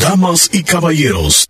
Damas y caballeros,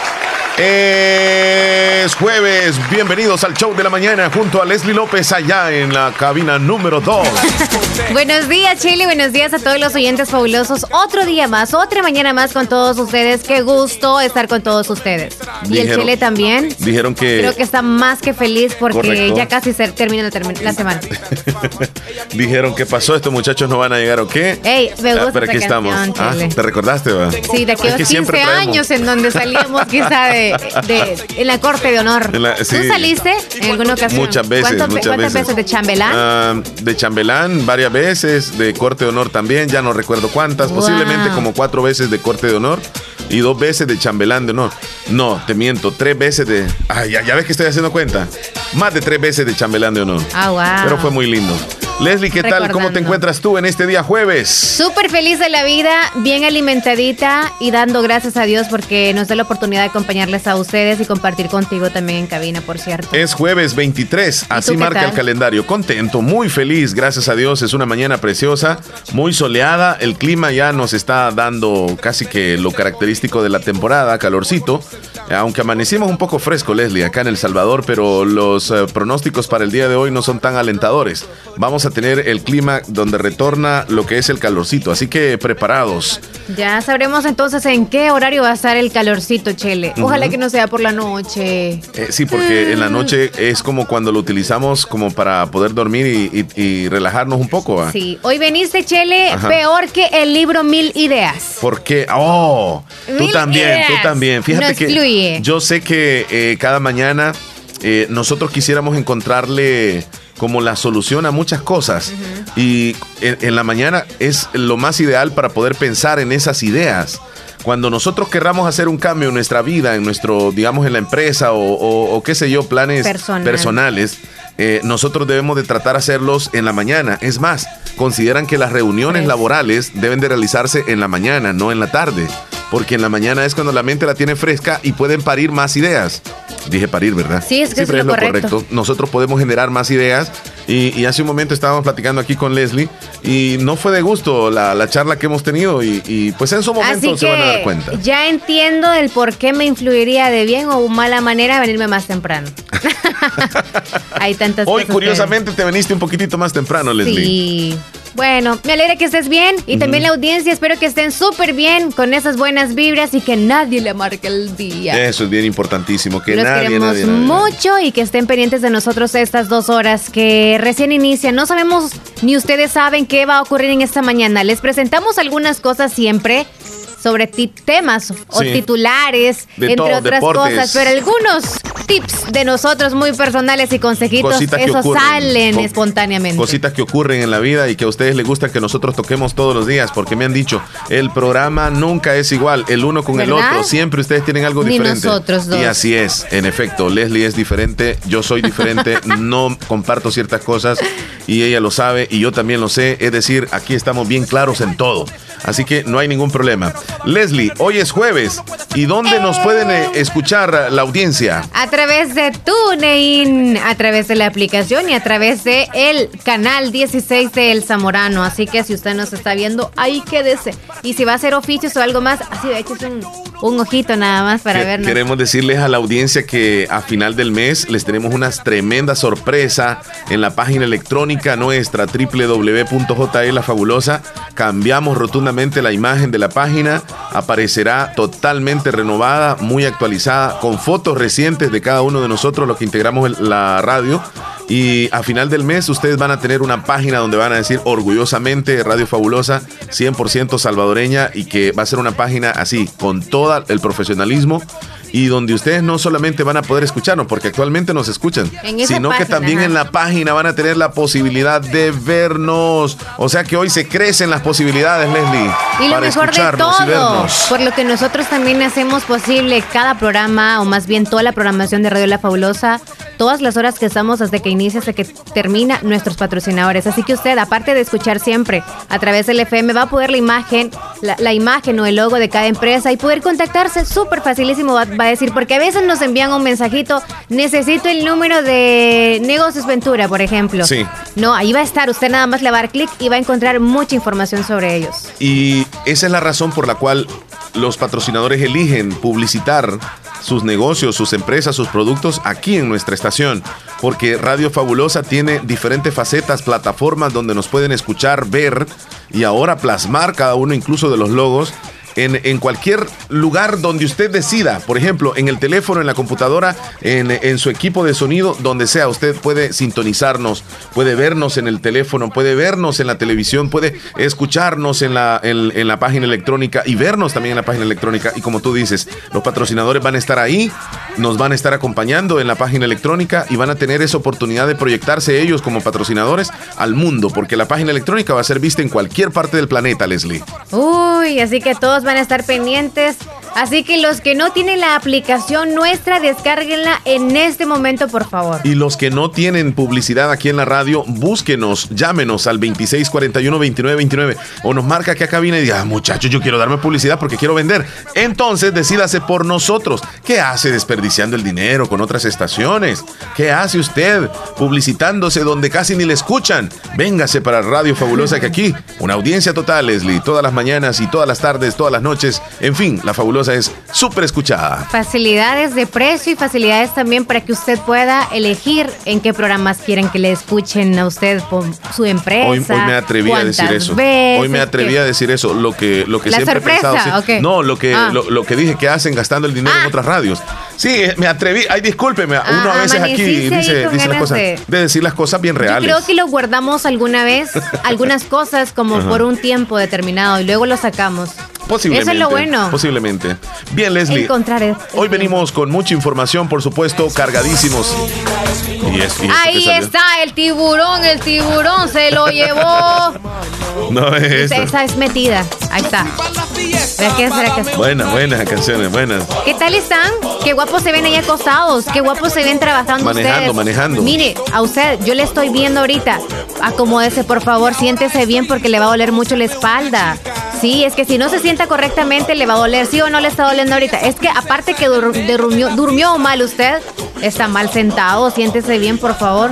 Es jueves, bienvenidos al show de la mañana junto a Leslie López allá en la cabina número 2. buenos días Chile, buenos días a todos los oyentes fabulosos. Otro día más, otra mañana más con todos ustedes. Qué gusto estar con todos ustedes. y el Chile también. Dijeron que... Creo que está más que feliz porque ya casi se termina la, semana. dijeron que pasó, estos muchachos no van a llegar o qué. Ey, me gusta ah, pero aquí estamos. Ah, ¿Te recordaste, va? Sí, de aquí a 15 años en donde salíamos quizá de de, en la corte de honor. ¿Tú saliste en alguna ocasión? Muchas veces. ¿Cuántas veces. de chambelán? Ah, de chambelán, varias veces. De corte de honor también, ya no recuerdo cuántas. Posiblemente como cuatro veces de corte de honor y dos veces de chambelán de honor. No, te miento, tres veces de. Ay, ya, ya ves que estoy haciendo cuenta. Más de tres veces de chambelán de honor. Ah, wow. Pero fue muy lindo. Leslie, ¿qué tal? ¿Cómo te encuentras tú en este día jueves? Súper feliz de la vida, bien alimentadita y dando gracias a Dios porque nos da la oportunidad de acompañarles a ustedes y compartir contigo también en cabina, por cierto. Es jueves 23, así marca el calendario. Contento, muy feliz, gracias a Dios. Es una mañana preciosa, muy soleada. El clima ya nos está dando casi que lo característico de la temporada, calorcito. Aunque amanecimos un poco fresco, Leslie, acá en El Salvador, pero los eh, pronósticos para el día de hoy no son tan alentadores. Vamos a tener el clima donde retorna lo que es el calorcito, así que preparados. Ya sabremos entonces en qué horario va a estar el calorcito, Chele. Ojalá que no sea por la noche. Eh, sí, porque en la noche es como cuando lo utilizamos como para poder dormir y, relajarnos un poco. Sí, hoy veniste, Chele, peor que el libro Mil Ideas. ¿Por qué? Oh, tú también, tú también. Fíjate que yo sé que eh, cada mañana eh, nosotros quisiéramos encontrarle como la solución a muchas cosas. Y en, la mañana es lo más ideal para poder pensar en esas ideas. Cuando nosotros querramos hacer un cambio en nuestra vida, en nuestro, digamos, en la empresa o, qué sé yo, planes personales, eh, nosotros debemos de tratar de hacerlos en la mañana. Es más, consideran que las reuniones laborales deben de realizarse en la mañana, no en la tarde porque en la mañana es cuando la mente la tiene fresca y pueden parir más ideas. Dije parir, ¿verdad? Sí, es que es, lo, correcto. Nosotros podemos generar más ideas y, hace un momento estábamos platicando aquí con Leslie y no fue de gusto la, charla que hemos tenido y, pues en su momento se van a dar cuenta. Ya entiendo el por qué me influiría de bien o mala manera venirme más temprano. Hay tantas Hoy curiosamente te veniste un poquitito más temprano, Leslie. Sí. Bueno, me alegra que estés bien y también la audiencia. Espero que estén súper bien con esas buenas vibras y que nadie le marque el día. Eso es bien importantísimo. Que Los nadie, queremos mucho y que estén pendientes de nosotros estas dos horas que recién inician. No sabemos ni ustedes saben qué va a ocurrir en esta mañana. Les presentamos algunas cosas siempre sobre temas o titulares, entre otras cosas, pero algunos tips de nosotros muy personales y consejitos, eso salen espontáneamente. Cositas que ocurren en la vida y que a ustedes les gusta que nosotros toquemos todos los días, porque me han dicho, el programa nunca es igual, el uno con el otro, siempre ustedes tienen algo Ni diferente. nosotros Y así es, en efecto, Leslie es diferente, yo soy diferente, no comparto ciertas cosas y ella lo sabe y yo también lo sé, es decir, aquí estamos bien claros en todo. Así que no hay ningún problema. Leslie, hoy es jueves. ¿Y dónde nos pueden eh, escuchar la audiencia? A través de TuneIn, a través de la aplicación y a través de el canal 16 de El Zamorano. Así que si usted nos está viendo, ahí quédese. Y si va a hacer oficios o algo más, así de hecho es un, un ojito nada más para vernos. Queremos decirles a la audiencia que a final del mes les tenemos una tremenda sorpresa en la página electrónica nuestra www.jlafabulosa. Cambiamos la imagen de la página aparecerá totalmente renovada, muy actualizada, con fotos recientes de cada uno de nosotros, los que integramos la radio. Y a final del mes ustedes van a tener una página donde van a decir orgullosamente Radio Fabulosa, 100% salvadoreña y que va a ser una página así, con todo el profesionalismo y donde ustedes no solamente van a poder escucharnos, porque actualmente nos escuchan, sino que también en la página van a tener la posibilidad de vernos. O sea que hoy se crecen las posibilidades, Leslie. Y lo mejor de todo, por lo que nosotros también hacemos posible cada programa, o más bien toda la programación de Radio La Fabulosa, todas las horas que estamos desde que inicia hasta que termina nuestros patrocinadores. Así que usted, aparte de escuchar siempre a través del FM, va a poder la imagen, la, imagen o el logo de cada empresa y poder contactarse súper facilísimo, va, a decir, porque a veces nos envían un mensajito, necesito el número de Negocios Ventura, por ejemplo. Sí. No, ahí va a estar, usted nada más le va a dar clic y va a encontrar mucha información sobre ellos. Y esa es la razón por la cual los patrocinadores eligen publicitar sus negocios, sus empresas, sus productos aquí en nuestra estación, porque Radio Fabulosa tiene diferentes facetas, plataformas donde nos pueden escuchar, ver y ahora plasmar cada uno incluso de los logos en, cualquier lugar donde usted decida, por ejemplo, en el teléfono, en la computadora, en, su equipo de sonido, donde sea, usted puede sintonizarnos, puede vernos en el teléfono, puede vernos en la televisión, puede escucharnos en la, en, la página electrónica y vernos también en la página electrónica. Y como tú dices, los patrocinadores van a estar ahí, nos van a estar acompañando en la página electrónica y van a tener esa oportunidad de proyectarse ellos como patrocinadores al mundo, porque la página electrónica va a ser vista en cualquier parte del planeta, Leslie. Uy, así que todos van a estar pendientes. Así que los que no tienen la aplicación nuestra, descárguenla en este momento, por favor. Y los que no tienen publicidad aquí en la radio, búsquenos, llámenos al 2641-2929 o nos marca que acá viene y diga, ah, muchachos, yo quiero darme publicidad porque quiero vender. Entonces decídase por nosotros. ¿Qué hace desperdiciando el dinero con otras estaciones? ¿Qué hace usted publicitándose donde casi ni le escuchan? Véngase para Radio Fabulosa que aquí, una audiencia total, Leslie, todas las mañanas y todas las tardes, todas las noches. En fin, la fabulosa es súper escuchada. Facilidades de precio y facilidades también para que usted pueda elegir en qué programas quieren que le escuchen a usted por su empresa. Hoy, me atreví a decir eso. Hoy me atreví a decir eso. Lo que, lo que siempre he pensado. No, lo que, ah. lo, que dije que hacen gastando el dinero en ah. otras radios. Sí, eh, me atreví. Ay, discúlpeme. uno a ah, veces aquí dice, dice las cosas. De... decir las cosas bien reales. Yo creo que lo guardamos alguna vez, algunas cosas como por un tiempo determinado y luego lo sacamos. Posiblemente. Eso es lo bueno. Posiblemente. Bien, Leslie. Hoy venimos con mucha información, por supuesto, cargadísimos. Ahí está el tiburón, el tiburón se lo llevó. No es Esa es metida. Ahí está. Buenas, buenas canciones, buenas. ¿Qué tal están? Qué guapos se ven ahí acostados, qué guapos se ven trabajando manejando, Manejando, Mire, a usted, yo le estoy viendo ahorita. Acomódese, por favor, siéntese bien porque le va a doler mucho la espalda. Sí, es que si no se sienta correctamente le va a doler, ¿sí o no le está doliendo ahorita? Es que aparte que durmió, durmió mal usted, está mal sentado, siéntese bien, por favor.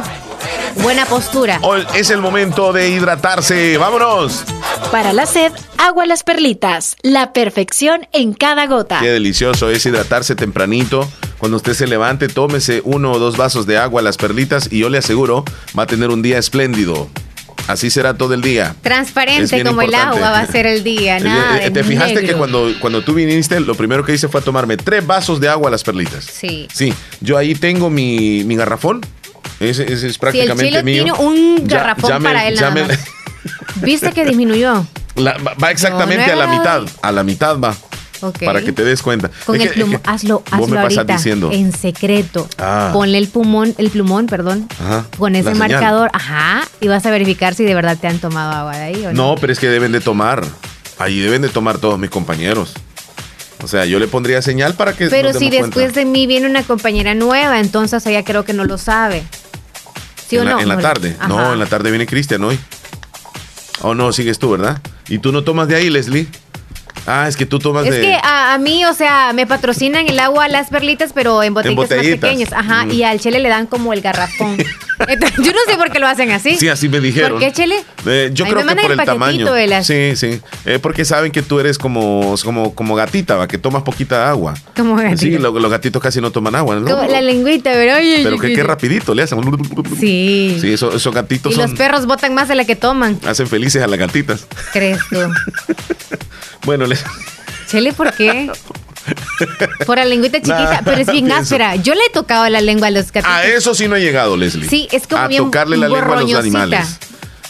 Buena postura. Hoy es el momento de hidratarse. ¡Vámonos! Para la sed, agua las perlitas. La perfección en cada gota. Qué delicioso es hidratarse tempranito. Cuando usted se levante, tómese uno o dos vasos de agua a las perlitas y yo le aseguro, va a tener un día espléndido. Así será todo el día. Transparente como el agua va a ser el día. Eh, nada ¿Te fijaste que cuando, cuando tú viniste, lo primero que hice fue tomarme tres vasos de agua a las perlitas? Sí. Sí. Yo ahí tengo mi, mi garrafón ese, es prácticamente si el mío. tiene un garrafón para él. ¿Viste que disminuyó? va exactamente a la mitad. A la mitad va. Para que te des cuenta. Con el plumón, hazlo, hazlo ahorita, diciendo. en secreto. Ah. Ponle el plumón, el plumón, perdón. Ajá. Con ese marcador, ajá, y vas a verificar si de verdad te han tomado agua de ahí o no. No, pero es que deben de tomar. Ahí deben de tomar todos mis compañeros. O sea, yo le pondría señal para que. Pero si después de mí viene una compañera nueva, entonces ella creo que no lo sabe. ¿Sí o no? en la tarde. No, en la tarde viene Cristian hoy. Oh, no, sigues tú, ¿verdad? ¿Y tú no tomas de ahí, Leslie? Ah, es que tú tomas es de. Es que a, mí, o sea, me patrocinan el agua las perlitas, pero en botellitas, más pequeñas. Ajá, y al chele le dan como el garrafón. yo no sé por qué lo hacen así. Sí, así me dijeron. ¿Por qué, chele? Eh, yo creo que por el, tamaño. Sí, sí. Eh, porque saben que tú eres como, como, como gatita, ¿va? que tomas poquita agua. Como gatita. Sí, los gatitos casi no toman agua. Como la lengüita, pero. pero que qué rapidito le hacen. Sí. Sí, esos, gatitos. Y los perros botan más de la que toman. Hacen felices a las gatitas. ¿Crees tú? bueno, les. Chele, ¿por qué? Por la lengüita chiquita, pero es bien áspera. Yo le he tocado la lengua a los gatitos. A eso sí no he llegado, Leslie. Sí, es como a tocarle la lengua a los animales.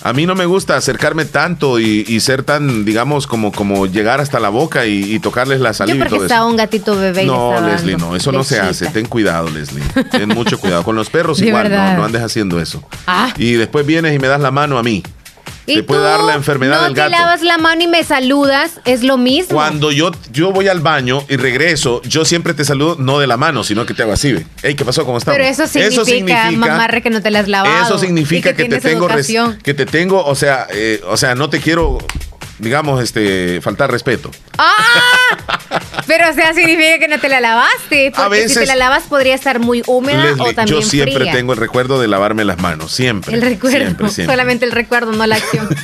A mí no me gusta acercarme tanto y, ser tan, digamos, como, como llegar hasta la boca y, tocarles la saliva. Yo porque estaba un gatito bebé. No, Leslie, no, eso no se hace. Ten cuidado, Leslie. Ten mucho cuidado. Con los perros igual, no, no, andes haciendo eso. Ah. Y después vienes y me das la mano a mí. Te puede dar la enfermedad del gato. No te lavas la mano y me saludas, es lo mismo. Cuando yo, yo voy al baño y regreso, yo siempre te saludo no de la mano, sino que te hago así. Ey, ¿qué pasó? ¿Cómo estás? Pero eso significa, mamarre, que no te las lavado. Eso significa que, te tengo, que te tengo, o sea, eh, o sea, no te quiero digamos, este, faltar respeto. ¡Ah! Pero, o sea, significa que no te la lavaste. Porque a veces, si te la lavas podría estar muy húmeda o también Yo siempre tengo el recuerdo de lavarme las manos, siempre. El recuerdo, solamente el recuerdo, no la acción.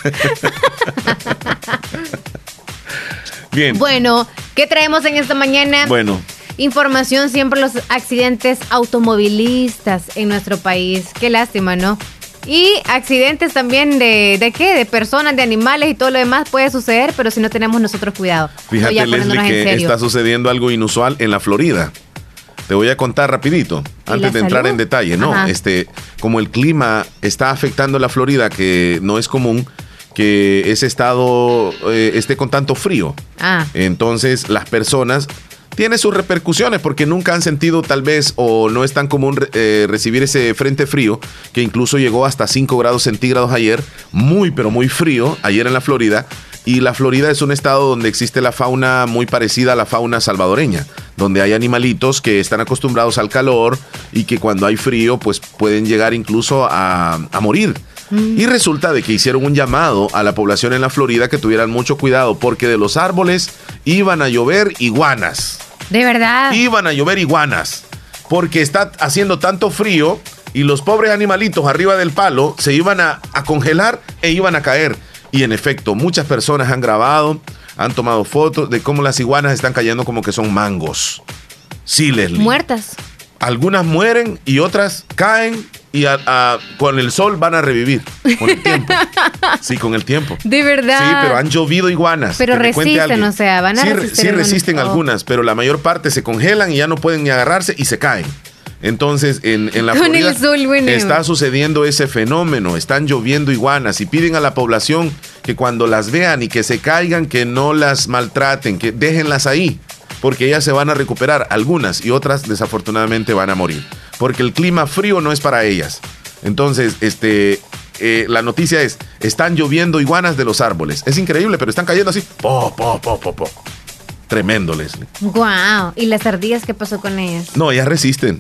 Bien. Bueno, ¿qué traemos en esta mañana? Bueno. Información siempre los accidentes automovilistas en nuestro país. Qué lástima, ¿no? Y accidentes también de, de qué? De personas, de animales y todo lo demás puede suceder, pero si no tenemos nosotros cuidado. Fíjate, Leslie, que está sucediendo algo inusual en la Florida. Te voy a contar rapidito, antes de entrar en detalle, ¿no? Este, como el clima está afectando a la Florida, que no es común que ese estado eh, esté con tanto frío. Ah. Entonces, las personas tiene sus repercusiones porque nunca han sentido tal vez o no es tan común eh, recibir ese frente frío que incluso llegó hasta 5 grados centígrados ayer, muy pero muy frío ayer en la Florida. Y la Florida es un estado donde existe la fauna muy parecida a la fauna salvadoreña, donde hay animalitos que están acostumbrados al calor y que cuando hay frío pues pueden llegar incluso a, a morir. Mm. Y resulta de que hicieron un llamado a la población en la Florida que tuvieran mucho cuidado porque de los árboles iban a llover iguanas. De verdad. Iban a llover iguanas. Porque está haciendo tanto frío y los pobres animalitos arriba del palo se iban a, congelar e iban a caer. Y en efecto, muchas personas han grabado, han tomado fotos de cómo las iguanas están cayendo como que son mangos. Sí, Leslie. Muertas. Algunas mueren y otras caen y con el sol van a revivir. Con el tiempo. Sí, con el tiempo. De verdad. Sí, pero han llovido iguanas. Pero resisten, o sea, van a sí, resistir. Sí, resisten algunas, pero la mayor parte se congelan y ya no pueden ni agarrarse y se caen. Entonces, en, en la Florida está sucediendo ese fenómeno. Están lloviendo iguanas y piden a la población que cuando las vean y que se caigan, que no las maltraten, que déjenlas ahí porque ellas se van a recuperar, algunas y otras desafortunadamente van a morir, porque el clima frío no es para ellas. Entonces, este, eh, la noticia es, están lloviendo iguanas de los árboles. Es increíble, pero están cayendo así. Po, po, po, po, po. Tremendo, Leslie. Wow. ¿Y las ardillas qué pasó con ellas? No, ellas resisten.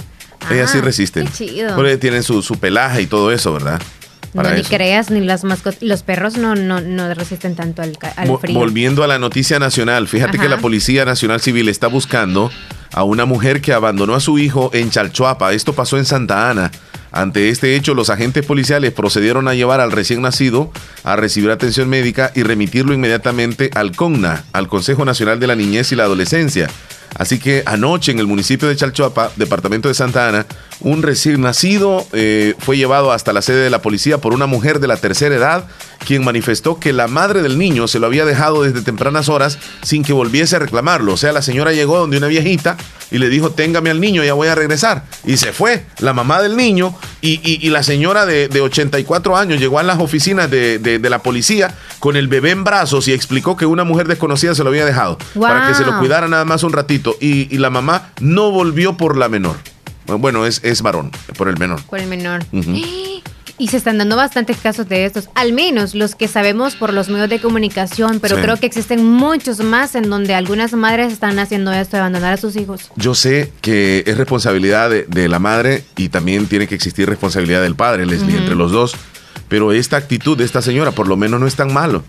ellas sí ah, resisten. Qué chido. Porque tienen su, su pelaje y todo eso, ¿verdad? no, ni creas, ni las mascotas, los perros no, no, no resisten tanto al, frío. Volviendo a la noticia nacional, fíjate que la Policía Nacional Civil está buscando a una mujer que abandonó a su hijo en Chalchuapa. Esto pasó en Santa Ana. Ante este hecho, los agentes policiales procedieron a llevar al recién nacido a recibir atención médica y remitirlo inmediatamente al CONNA, al Consejo Nacional de la Niñez y la Adolescencia. Así que anoche en el municipio de Chalchuapa, departamento de Santa Ana, un recién nacido eh, fue llevado hasta la sede de la policía por una mujer de la tercera edad, quien manifestó que la madre del niño se lo había dejado desde tempranas horas sin que volviese a reclamarlo. O sea, la señora llegó donde una viejita y le dijo, téngame al niño, ya voy a regresar. Y se fue la mamá del niño y, la señora de, 84 años llegó a las oficinas de, la policía con el bebé en brazos y explicó que una mujer desconocida se lo había dejado para que se lo cuidara nada más un ratito. Y, la mamá no volvió por la menor. Bueno, es, es varón, por el menor. Por el menor. Y se están dando bastantes casos de estos, al menos los que sabemos por los medios de comunicación, pero creo que existen muchos más en donde algunas madres están haciendo esto de abandonar a sus hijos. Yo sé que es responsabilidad de, la madre y también tiene que existir responsabilidad del padre, Leslie, entre los dos. Pero esta actitud de esta señora por lo menos no es tan malo.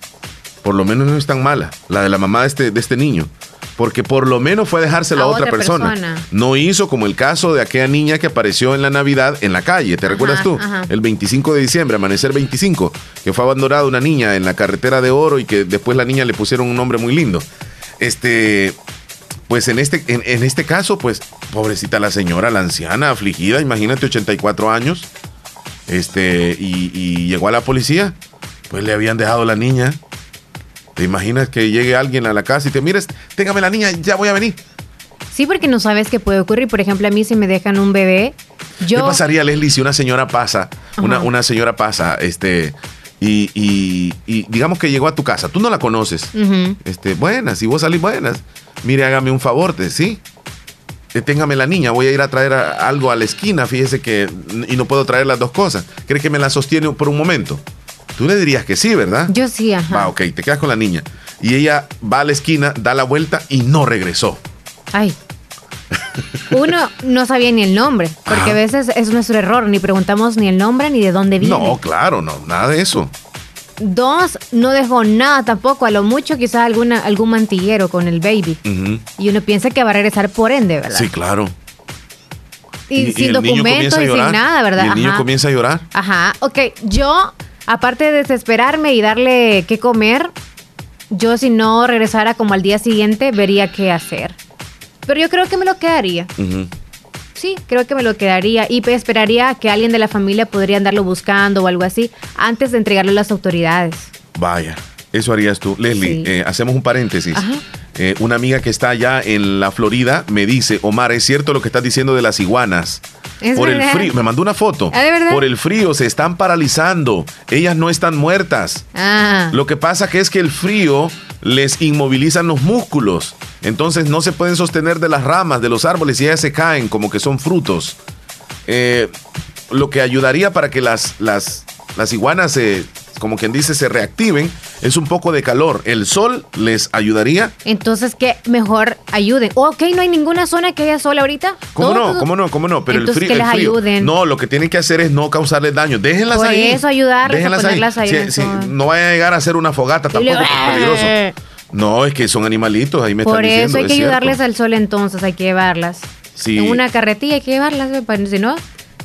Por lo menos no es tan mala, la de la mamá de este, de este niño porque por lo menos fue dejárselo a, otra, persona. No hizo como el caso de aquella niña que apareció en la Navidad en la calle, ¿te recuerdas tú? El 25 de diciembre, amanecer 25, que fue abandonada una niña en la carretera de Oro y que después la niña le pusieron un nombre muy lindo. Este, pues en este, en, este caso, pues pobrecita la señora, la anciana, afligida, imagínate 84 años, este, y, y llegó a la policía, pues le habían dejado la niña ¿Te imaginas que llegue alguien a la casa y te mires, téngame la niña, ya voy a venir? Sí, porque no sabes qué puede ocurrir. Por ejemplo, a mí si me dejan un bebé, yo... ¿Qué pasaría, Leslie, si una señora pasa, una, una señora pasa, este, y, digamos que llegó a tu casa, tú no la conoces. este, buenas, y vos salís buenas. Mire, hágame un favor, ¿sí? Téngame la niña, voy a ir a traer algo a la esquina, fíjese que, y no puedo traer las dos cosas. ¿Cree que me la sostiene por un momento? Tú le dirías que sí, ¿verdad? Yo sí, ajá. Va, ok, te quedas con la niña. Y ella va a la esquina, da la vuelta y no regresó. Ay. Uno no sabía ni el nombre, porque a veces es nuestro error, ni preguntamos ni el nombre ni de dónde viene. No, claro, no, nada de eso. Dos, no dejó nada tampoco, a lo mucho quizás alguna, algún mantillero con el baby. Y uno piensa que va a regresar por ende, ¿verdad? Sí, claro. Y, sin documentos y sin nada, ¿verdad? Y el niño comienza a llorar. Ajá, ok, yo, aparte de desesperarme y darle qué comer, yo si no regresara como al día siguiente, vería qué hacer. Pero yo creo que me lo quedaría. Sí, creo que me lo quedaría y esperaría que alguien de la familia podría andarlo buscando o algo así antes de entregarlo a las autoridades. Vaya, eso harías tú. Leslie, eh, hacemos un paréntesis. Eh, una amiga que está allá en la Florida me dice, Omar, es cierto lo que estás diciendo de las iguanas. por el frío, me mandó una foto. ¿Ah, por el frío se están paralizando. Ellas no están muertas. Ah. Lo que pasa que es que el frío les inmoviliza los músculos. Entonces no se pueden sostener de las ramas de los árboles y ellas se caen como que son frutos. Eh, lo que ayudaría para que las, las, las iguanas se como quien dice, se reactiven, es un poco de calor. El sol les ayudaría. Entonces, que mejor ayuden. ok, no hay ninguna zona que haya sol ahorita. ¿Cómo no? ¿Cómo no? ¿Cómo no? Pero el frío. Que les ayuden. No, lo que tienen que hacer es no causarles daño. Déjenlas Por ahí. eso ayudarles a ponerlas ahí. no vaya a llegar a hacer una fogata tampoco, es peligroso. No, es que son animalitos, ahí me Por están diciendo. Por eso hay que ayudarles al sol entonces, hay que llevarlas. Sí. En una carretilla hay que llevarlas, si no,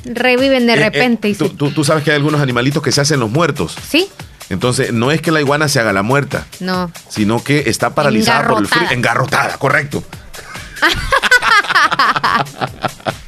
reviven de eh, eh, repente. y tú, tú, sabes que hay algunos animalitos que se hacen los muertos. Sí. Entonces, no es que la iguana se haga la muerta. No. Sino que está paralizada por el frío. Engarrotada, correcto.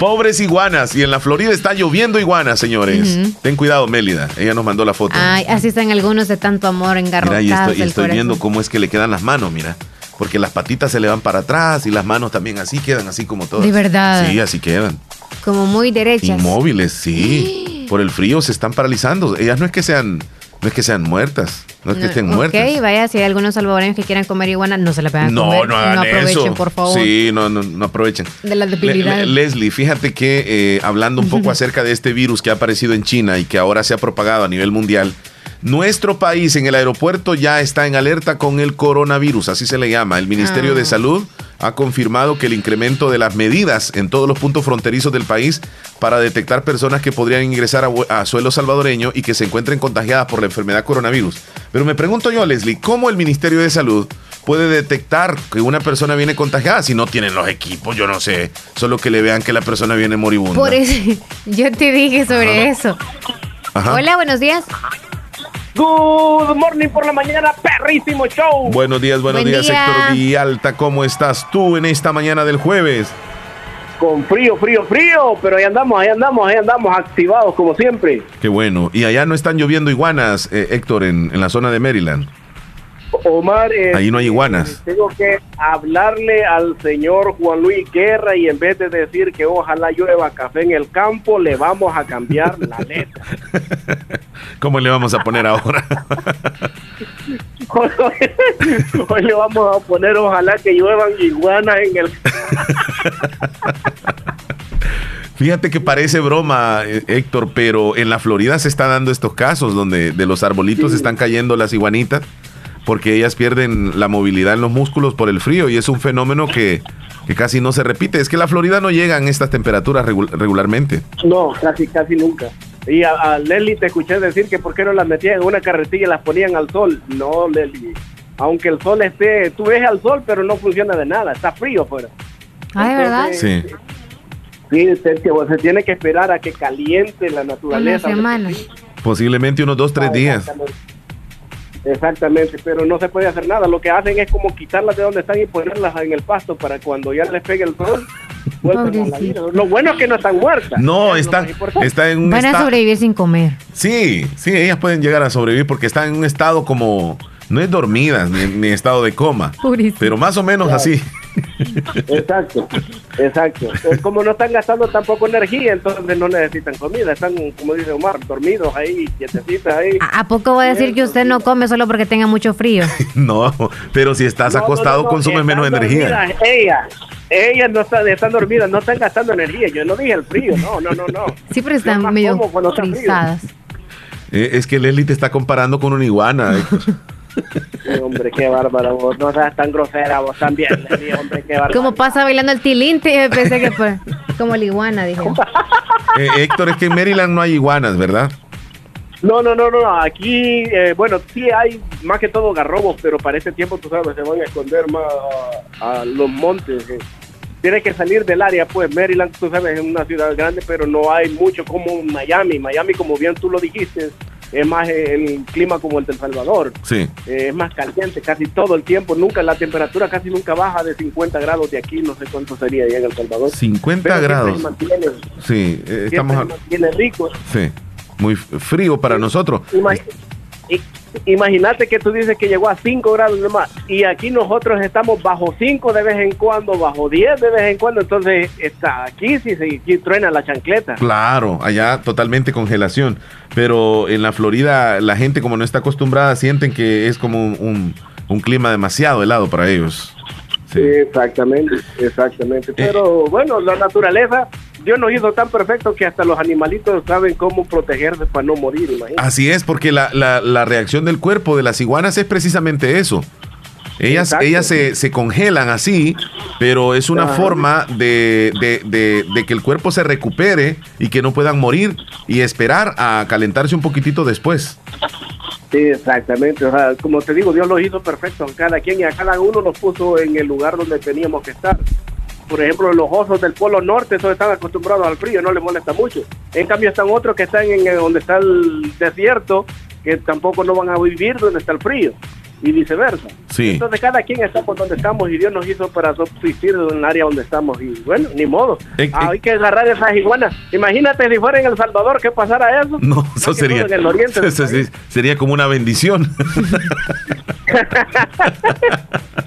Pobres iguanas. Y en la Florida está lloviendo iguanas, señores. Ten cuidado, Mélida. Ella nos mandó la foto. Ay, así están algunos de tanto amor engarrotados. Mira, y estoy, y estoy viendo cómo es que le quedan las manos, mira. Porque las patitas se le van para atrás y las manos también así quedan, así como todas. De verdad. Sí, así quedan. Como muy derechas. Inmóviles, sí. Por el frío se están paralizando. Ellas no es que sean no es que sean muertas, no es que estén muertas. Ok, vaya, si hay algunos salvadoreños que quieran comer iguana, no se la pegan no, comer. No, no aprovechen, por favor. Sí, no, no, no aprovechen. De la debilidad. Leslie, fíjate que eh, hablando un poco acerca de este virus que ha aparecido en China y que ahora se ha propagado a nivel mundial, nuestro país en el aeropuerto ya está en alerta con el coronavirus, así se le llama. El Ministerio de ah. Salud ha confirmado que el incremento de las medidas en todos los puntos fronterizos del país para detectar personas que podrían ingresar a, suelo salvadoreño y que se encuentren contagiadas por la enfermedad coronavirus. Pero me pregunto yo, Leslie, ¿cómo el Ministerio de Salud puede detectar que una persona viene contagiada si no tienen los equipos? Yo no sé, solo que le vean que la persona viene moribunda. Por eso, yo te dije sobre eso. Hola, buenos días. Good morning por la mañana, perrísimo show. Buenos días, buenos días, Héctor Villalta. ¿Cómo estás tú en esta mañana del jueves? Con frío, frío, frío, pero ahí andamos, ahí andamos, ahí andamos activados como siempre. Qué bueno. ¿Y allá no están lloviendo iguanas, eh, Héctor, en, en la zona de Maryland? Omar, ahí no hay iguanas. Tengo que hablarle al señor Juan Luis Guerra y en vez de decir que ojalá llueva café en el campo, le vamos a cambiar la letra. ¿Cómo le vamos a poner ahora? Hoy le vamos a poner ojalá que lluevan iguanas en el Fíjate que parece broma, eh, Héctor, pero en la Florida se están dando estos casos donde de los arbolitos están cayendo las iguanitas porque ellas pierden la movilidad en los músculos por el frío y es un fenómeno que, casi no se repite. Es que la Florida no llega en estas temperaturas regularmente. No, casi, casi nunca. Y a, Leslie te escuché decir que por qué no las metían en una carretilla y las ponían al sol. No, Leslie. Aunque el sol esté, tú ves al sol, pero no funciona de nada, está frío afuera. Ah, ¿verdad? Sí. Sí, se, se, tiene que esperar a que caliente la naturaleza. Una semana. Posiblemente unos dos, tres días. Exactamente, pero no se puede hacer nada. Lo que hacen es como quitarlas de donde están y ponerlas en el pasto para cuando ya les pegue el sol. Lo bueno es que no están muertas. No, están, en un Van a sobrevivir sin comer. Sí, sí, ellas pueden llegar a sobrevivir porque están en un estado como no es dormida ni, estado de coma, pero más o menos así. Exacto. Exacto. como no están gastando tampoco energía, entonces no necesitan comida. Están, como dice Omar, dormidos ahí, quietecitas ahí. ¿A, poco va a decir que usted no come solo porque tenga mucho frío? no, pero si estás acostado consumes menos energía. Ella, ella no está, están dormidas, no están gastando energía. Yo no dije el frío, no, no, no, no. Sí, pero están medio frisadas. Eh, es que Leslie te está comparando con una iguana. hombre, qué bárbaro vos. No seas tan grosera vos también, hombre, qué bárbaro. Como pasa bailando el tilinte, pensé que fue como la iguana, dije. Eh, Héctor, es que en Maryland no hay iguanas, ¿verdad? No, no, no, no. Aquí, eh, bueno, sí hay más que todo garrobos, pero para este tiempo, tú sabes, se van a esconder más a, los montes. Eh. Tiene que salir del área, pues Maryland, tú sabes, es una ciudad grande, pero no hay mucho como Miami. Miami, como bien tú lo dijiste, es más el clima como el del Salvador. Sí. Eh, es más caliente casi todo el tiempo. Nunca la temperatura casi nunca baja de 50 grados de aquí. No sé cuánto sería allá en El Salvador. 50 grados. sí, eh, estamos. Tiene rico. Sí. Muy frío para nosotros. Imagínate que tú dices que llegó a 5 grados nomás y aquí nosotros estamos bajo 5 de vez en cuando, bajo 10 de vez en cuando, entonces está aquí si se aquí truena la chancleta. Claro, allá totalmente congelación, pero en la Florida la gente como no está acostumbrada sienten que es como un, un, clima demasiado helado para ellos. Sí. Exactamente, exactamente. Eh, pero bueno, la naturaleza Dios nos hizo tan perfecto que hasta los animalitos saben cómo protegerse para no morir, imagínate. Así es, porque la, la, reacción del cuerpo de las iguanas es precisamente eso. Ellas, ellas se, se, congelan así, pero es una forma de, de, de, que el cuerpo se recupere y que no puedan morir y esperar a calentarse un poquitito después. Sí, exactamente. O sea, como te digo, Dios lo hizo perfecto. Cada quien y a cada uno nos puso en el lugar donde teníamos que estar por ejemplo, los osos del Polo Norte, esos están acostumbrados al frío, no les molesta mucho. En cambio, están otros que están en donde está el desierto, que tampoco no van a vivir donde está el frío, y viceversa. Sí. Entonces, cada quien está por donde estamos y Dios nos hizo para subsistir en el área donde estamos. Y bueno, ni modo. Eh, eh. hay que agarrar esas iguanas. Imagínate si fuera en El Salvador, ¿qué pasara eso? No, eso sería. En el oriente sería como una bendición.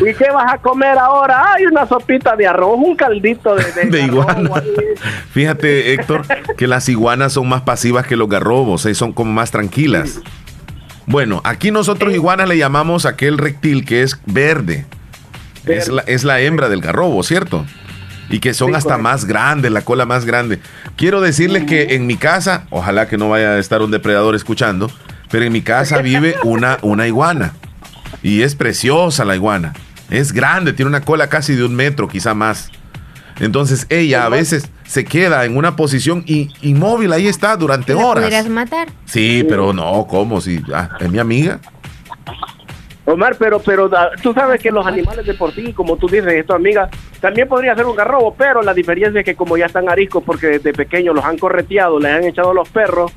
¿Y qué vas a comer ahora? Hay una sopita de arroz, un caldito de, de, iguana. Fíjate, Héctor, que las iguanas son más pasivas que los garrobos, ¿eh? son como más tranquilas. Bueno, aquí nosotros iguanas le llamamos aquel reptil que es verde. Es, la, es la, hembra del garrobo, ¿cierto? Y que son hasta más grandes, la cola más grande. Quiero decirles que en mi casa, ojalá que no vaya a estar un depredador escuchando, pero en mi casa vive una, una iguana. Y es preciosa la iguana. Es grande, tiene una cola casi de un metro, quizá más. Entonces ella a veces se queda en una posición inmóvil, ahí está durante horas. ¿Podrías matar? Sí, pero no, ¿cómo? Si ah, es mi amiga. Omar, pero pero tú sabes que los animales de por sí, como tú dices, es tu amiga, también podría ser un garrobo, pero la diferencia es que como ya están ariscos porque desde pequeños los han correteado, les han echado los perros,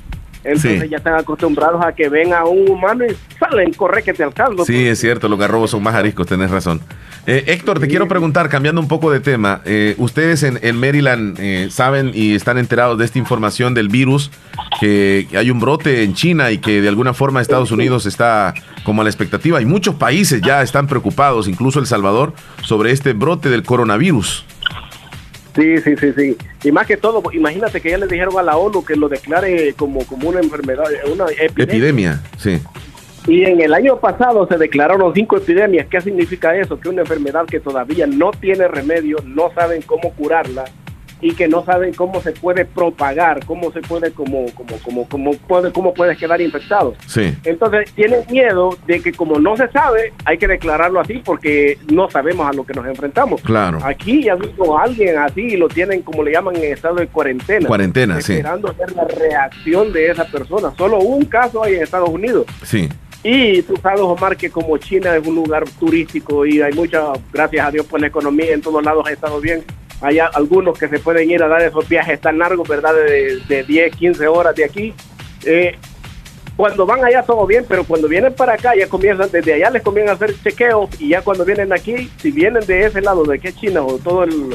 entonces ya están acostumbrados a que ven a un humano y salen, corre que te alcanzo. Sí, es cierto, los garrobos son más ariscos, tenés razón. Eh, Héctor, te quiero preguntar, cambiando un poco de tema, eh, ustedes en, Maryland eh, saben y están enterados de esta información del virus, que, hay un brote en China y que de alguna forma Estados Unidos está como a la expectativa y muchos países ya están preocupados, incluso El Salvador, sobre este brote del coronavirus. Sí, sí, sí, sí. Y más que todo, imagínate que ya le dijeron a la ONU que lo declare como, como una enfermedad, una epidemia. Epidemia, sí. Y en el año pasado se declararon cinco epidemias. ¿Qué significa eso? Que una enfermedad que todavía no tiene remedio, no saben cómo curarla, y que no saben cómo se puede propagar, cómo se puede, como, como, como, como puede, cómo puedes quedar infectado. Sí. Entonces tienen miedo de que como no se sabe, hay que declararlo así porque no sabemos a lo que nos enfrentamos. Claro. Aquí ya a alguien así y lo tienen como le llaman en estado de cuarentena. Cuarentena, sí. Esperando ver la reacción de esa persona. Solo un caso hay en Estados Unidos. Sí. Y tú sabes, Omar, que como China es un lugar turístico y hay mucha, gracias a Dios por la economía, en todos lados ha estado bien hay algunos que se pueden ir a dar esos viajes tan largos, ¿verdad? De, de 10, 15 horas de aquí. Eh, cuando van allá todo bien, pero cuando vienen para acá ya comienzan, desde allá les comienzan a hacer chequeos y ya cuando vienen aquí, si vienen de ese lado, de que China o todo el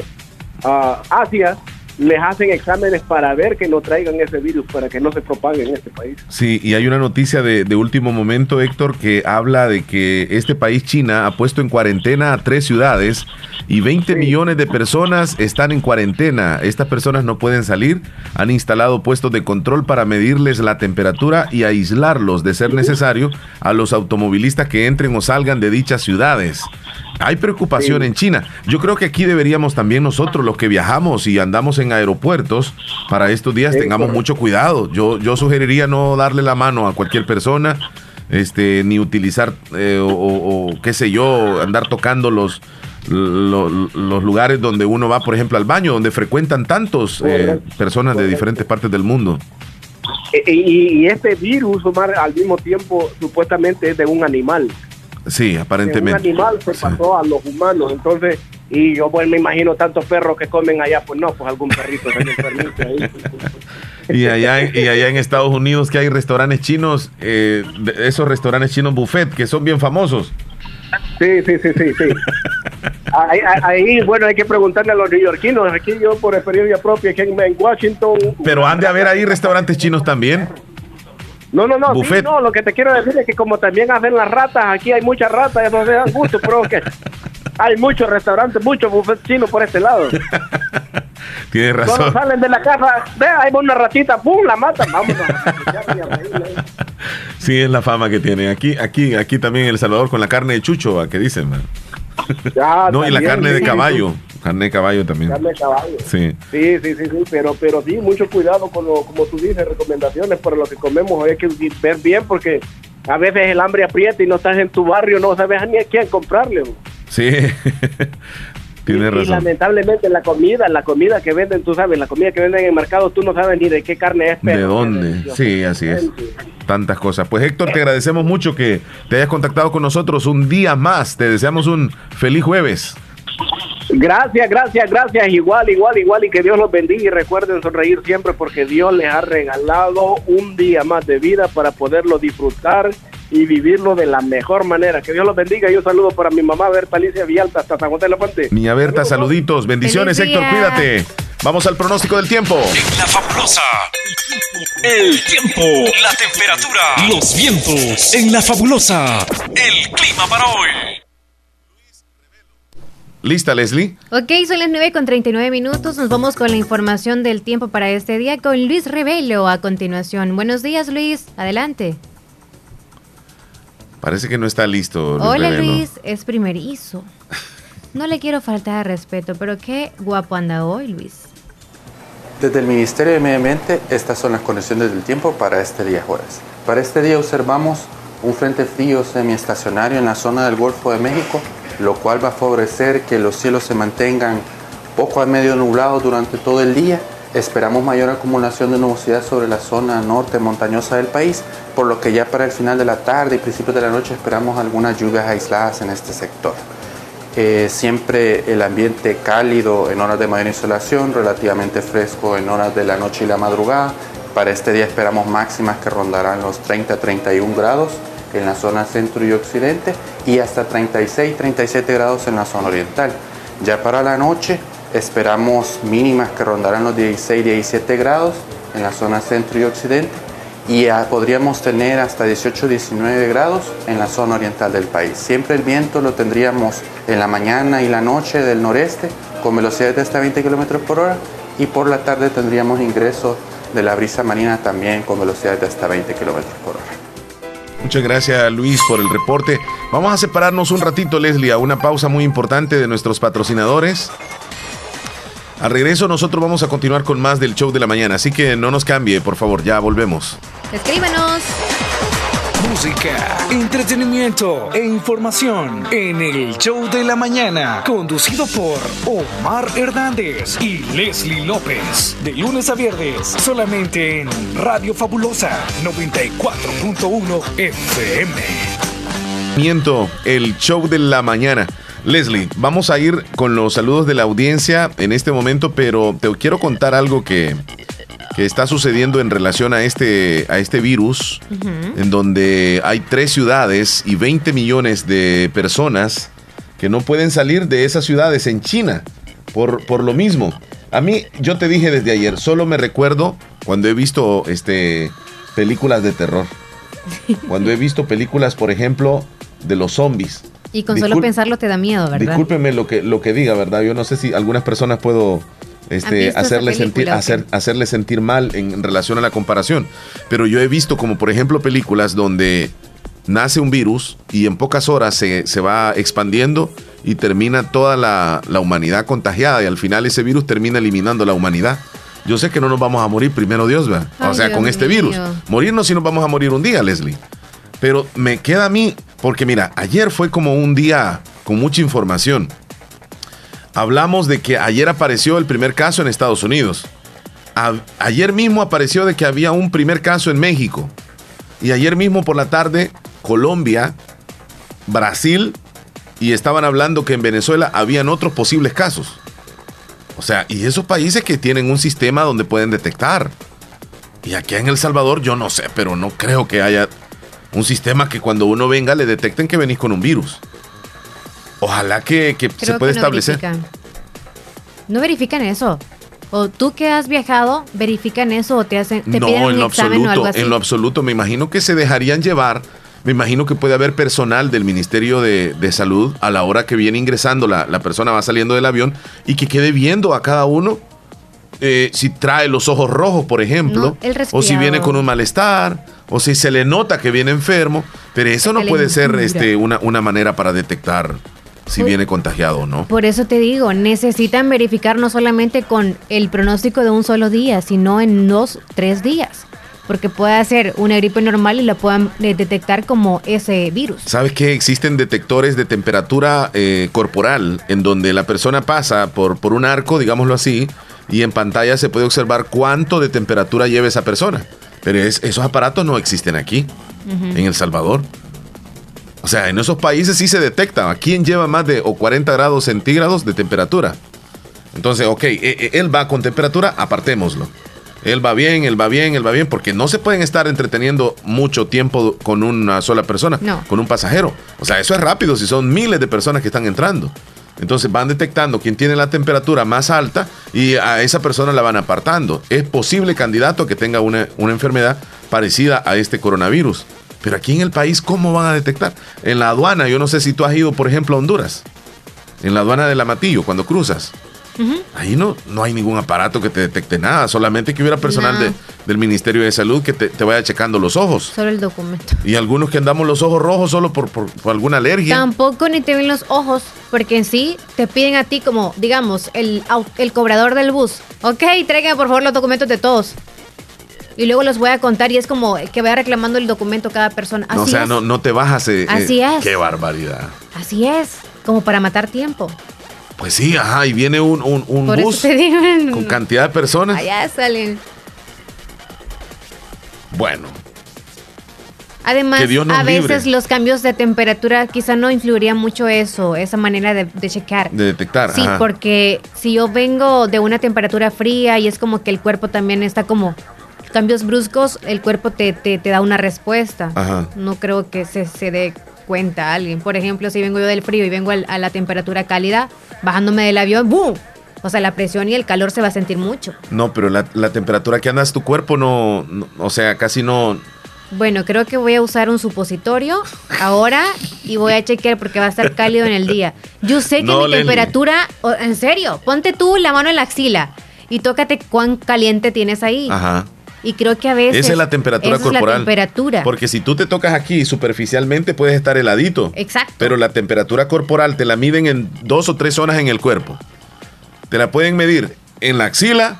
uh, Asia, les hacen exámenes para ver que no traigan ese virus, para que no se propague en este país. Sí, y hay una noticia de, último momento, Héctor, que habla de que este país, China, ha puesto en cuarentena a tres ciudades y 20 millones de personas están en cuarentena. Estas personas no pueden salir, han instalado puestos de control para medirles la temperatura y aislarlos, de ser necesario, a los automovilistas que entren o salgan de dichas ciudades. Hay preocupación en China. Yo creo que aquí deberíamos también nosotros, los que viajamos y andamos en aeropuertos, para estos días tengamos mucho cuidado. Yo, yo sugeriría no darle la mano a cualquier persona, este, ni utilizar eh, o, qué sé yo, andar tocando los, los, lugares donde uno va, por ejemplo, al baño, donde frecuentan tantos eh, personas de diferentes partes del mundo. E, y, este virus, Omar, al mismo tiempo, supuestamente es de un animal. Sí, aparentemente. un animal se pasó a los humanos, entonces, y yo pues me imagino tantos perros que comen allá, pues no, pues algún perrito ahí. y allá, y allá en Estados Unidos que hay restaurantes chinos, eh, esos restaurantes chinos buffet que son bien famosos. Sí, sí, sí, sí, sí. Ahí, bueno, hay que preguntarle a los neoyorquinos. Aquí yo, por experiencia propia, que en, Washington. Pero han de haber ahí restaurantes chinos también. No, no, no, no, lo que te quiero decir es que como también hacen las ratas, aquí hay muchas ratas, eso se dan gusto, pero que hay muchos restaurantes, muchos buffets chinos por este lado. Tienes razón. Cuando salen de la casa, ve, hay una ratita, ¡pum! la matan, vamos a Sí, es la fama que tiene. Aquí, aquí, aquí también en El Salvador con la carne de chucho, ¿a qué dicen, man? No, y la carne de caballo. Carne de caballo también. Carne de caballo. Sí. Sí, sí, sí, pero, pero sí, mucho cuidado con lo, como tú dices, recomendaciones para lo que comemos. Hay que ver bien porque a veces el hambre aprieta y no estás en tu barrio, no sabes ni a quién comprarle. Sí. Tiene razón. Y lamentablemente la comida, la comida que venden, tú sabes, la comida que venden en el mercado, tú no sabes ni de qué carne es. ¿De dónde? Sí, así es. Tantas cosas. Pues Héctor, te agradecemos mucho que te hayas contactado con nosotros un día más. Te deseamos un feliz jueves. Gracias, gracias, gracias. Igual, igual, igual. Y que Dios los bendiga y recuerden sonreír siempre porque Dios les ha regalado un día más de vida para poderlo disfrutar y vivirlo de la mejor manera. Que Dios los bendiga. Y un saludo para mi mamá Berta Alicia Vialta hasta San Juan de la Fuente. Niña Berta, saluditos. Bendiciones, Héctor. Cuídate. Vamos al pronóstico del tiempo. En la fabulosa. El tiempo, la temperatura, los vientos. En la fabulosa. El clima para hoy. ¿Lista, Leslie? Ok, son las 9 con 39 minutos. Nos vamos con la información del tiempo para este día con Luis Revelo a continuación. Buenos días, Luis. Adelante. Parece que no está listo. Luis Hola, Luis. Es primerizo. No le quiero faltar al respeto, pero qué guapo anda hoy, Luis. Desde el Ministerio de Medio Ambiente, estas son las condiciones del tiempo para este día jueves. Para este día observamos un frente frío semiestacionario en la zona del Golfo de México lo cual va a favorecer que los cielos se mantengan poco a medio nublados durante todo el día. Esperamos mayor acumulación de nubosidad sobre la zona norte montañosa del país, por lo que ya para el final de la tarde y principios de la noche esperamos algunas lluvias aisladas en este sector. Eh, siempre el ambiente cálido en horas de mayor insolación, relativamente fresco en horas de la noche y la madrugada. Para este día esperamos máximas que rondarán los 30-31 grados en la zona centro y occidente y hasta 36-37 grados en la zona oriental. Ya para la noche esperamos mínimas que rondarán los 16-17 grados en la zona centro y occidente y podríamos tener hasta 18-19 grados en la zona oriental del país. Siempre el viento lo tendríamos en la mañana y la noche del noreste con velocidades de hasta 20 km por hora y por la tarde tendríamos ingreso de la brisa marina también con velocidades de hasta 20 km por hora. Muchas gracias Luis por el reporte. Vamos a separarnos un ratito, Leslie, a una pausa muy importante de nuestros patrocinadores. Al regreso nosotros vamos a continuar con más del show de la mañana, así que no nos cambie, por favor, ya volvemos. Escríbanos música, entretenimiento e información en el show de la mañana, conducido por Omar Hernández y Leslie López, de lunes a viernes, solamente en Radio Fabulosa 94.1 FM. Miento, el show de la mañana. Leslie, vamos a ir con los saludos de la audiencia en este momento, pero te quiero contar algo que, que está sucediendo en relación a este, a este virus, en donde hay tres ciudades y 20 millones de personas que no pueden salir de esas ciudades en China por, por lo mismo. A mí, yo te dije desde ayer, solo me recuerdo cuando he visto este, películas de terror. Cuando he visto películas, por ejemplo, de los zombies. Y con solo pensarlo te da miedo, ¿verdad? Discúlpeme lo que, lo que diga, ¿verdad? Yo no sé si algunas personas puedo este, hacerle, sentir, hacer, hacerle sentir mal en, relación a la comparación. Pero yo he visto como, por ejemplo, películas donde nace un virus y en pocas horas se, se va expandiendo y termina toda la, la, humanidad contagiada y al final ese virus termina eliminando la humanidad. Yo sé que no nos vamos a morir, primero Dios, ¿verdad? o sea, con este virus. Morirnos sí nos vamos a morir un día, Leslie. Pero me queda a mí, porque mira, ayer fue como un día con mucha información. Hablamos de que ayer apareció el primer caso en Estados Unidos. ayer mismo apareció de que había un primer caso en México. Y ayer mismo por la tarde, Colombia, Brasil, y estaban hablando que en Venezuela habían otros posibles casos. O sea, y esos países que tienen un sistema donde pueden detectar. Y aquí en El Salvador yo no sé, pero no creo que haya un sistema que cuando uno venga le detecten que venís con un virus. Ojalá que, se pueda establecer. No verifican eso. O tú que has viajado, verifican eso o te hacen te no, piden un en lo examen absoluto, o algo así. En lo absoluto, me imagino que se dejarían llevar. Me imagino que puede haber personal del Ministerio de, Salud a la hora que viene ingresando, la, la, persona va saliendo del avión y que quede viendo a cada uno eh, si trae los ojos rojos, por ejemplo, o si viene con un malestar, o si se le nota que viene enfermo, pero eso no puede ser este, una, una manera para detectar si viene contagiado o no. Por eso te digo, necesitan verificar no solamente con el pronóstico de un solo día, sino en dos, tres días. Porque puede ser una gripe normal y la puedan eh, detectar como ese virus. ¿Sabes que existen detectores de temperatura eh, corporal en donde la persona pasa por, por un arco, digámoslo así, y en pantalla se puede observar cuánto de temperatura lleva esa persona. Pero esos aparatos no existen aquí, en El Salvador. O sea, en esos países sí se detecta a quién lleva más de o 40 grados centígrados de temperatura. Entonces, ok, e, e, él va con temperatura, apartémoslo. Él va bien, él va bien, él va bien, porque no se pueden estar entreteniendo mucho tiempo con una sola persona, con un pasajero. O sea, eso es rápido si son miles de personas que están entrando. Entonces van detectando quién tiene la temperatura más alta y a esa persona la van apartando. Es posible candidato que tenga una, enfermedad parecida a este coronavirus. Pero aquí en el país, ¿cómo van a detectar? En la aduana, yo no sé si tú has ido, por ejemplo, a Honduras. En la aduana del Amatillo, cuando cruzas. Ahí no, no hay ningún aparato que te detecte nada, solamente que hubiera personal de, del Ministerio de Salud que te, vaya checando los ojos. Solo el documento. Y algunos que andamos los ojos rojos solo por, por, alguna alergia. Tampoco ni te ven los ojos, porque en sí te piden a ti como, digamos, el, el cobrador del bus. Ok, traigan por favor los documentos de todos. Y luego los voy a contar y es como que vaya reclamando el documento cada persona. o sea, no, no te bajas. Eh, Así es. Qué barbaridad. Así es, como para matar tiempo. Pues sí, ajá, y viene un, un, bus con cantidad de personas. Allá salen. Bueno. Además, a veces los cambios de temperatura quizá no influiría mucho eso, esa manera de, checar. De detectar. Sí, porque si yo vengo de una temperatura fría y es como que el cuerpo también está como cambios bruscos, el cuerpo te, te, da una respuesta. Ajá. No creo que se, se dé cuenta alguien. Por ejemplo, si vengo yo del frío y vengo a la temperatura cálida, bajándome del avión, ¡boom! O sea, la presión y el calor se va a sentir mucho. No, pero la, temperatura que andas tu cuerpo no, o sea, casi no... Bueno, creo que voy a usar un supositorio ahora y voy a chequear porque va a estar cálido en el día. Yo sé que mi temperatura, en serio, ponte tú la mano en la axila y tócate cuán caliente tienes ahí. Ajá. Y creo que a veces. Esa es la temperatura corporal. Es la temperatura. Porque si tú te tocas aquí superficialmente puedes estar heladito. Exacto. Pero la temperatura corporal te la miden en dos o tres zonas en el cuerpo. Te la pueden medir en la axila,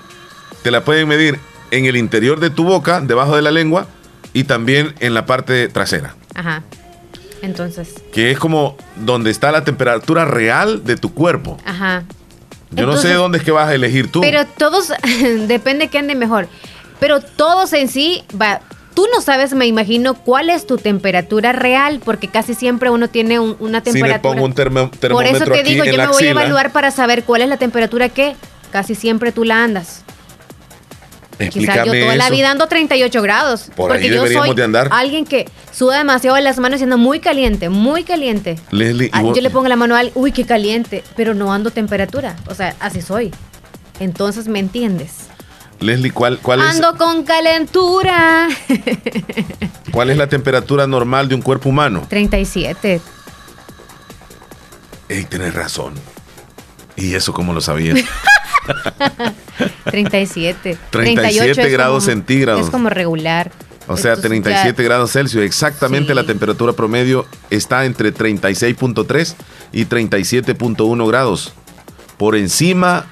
te la pueden medir en el interior de tu boca, debajo de la lengua y también en la parte trasera. Ajá. Entonces. Que es como donde está la temperatura real de tu cuerpo. Ajá. Yo no sé dónde es que vas a elegir tú. Pero todos, depende que ande mejor. Pero todos en sí, va, tú no sabes, me imagino, cuál es tu temperatura real, porque casi siempre uno tiene una temperatura. Si pongo un termómetro Por eso te digo, yo me voy a evaluar para saber cuál es la temperatura que casi siempre tú la andas. Quizás yo toda la vida ando 38 grados. porque yo soy alguien que suda demasiado en las manos y ando muy caliente, muy caliente. Leslie, yo le pongo la mano al, uy, qué caliente, pero no ando temperatura. O sea, así soy. Entonces, ¿me entiendes? Leslie, ¿cuál, cuál es? Ando con calentura. ¿Cuál es la temperatura normal de un cuerpo humano? 37. Ey, tienes razón. ¿Y eso cómo lo sabías? 37. 37 grados centígrados. Es como regular. O sea, 37 grados Celsius. Exactamente la temperatura promedio está entre 36.3 y 37.1 grados. Por encima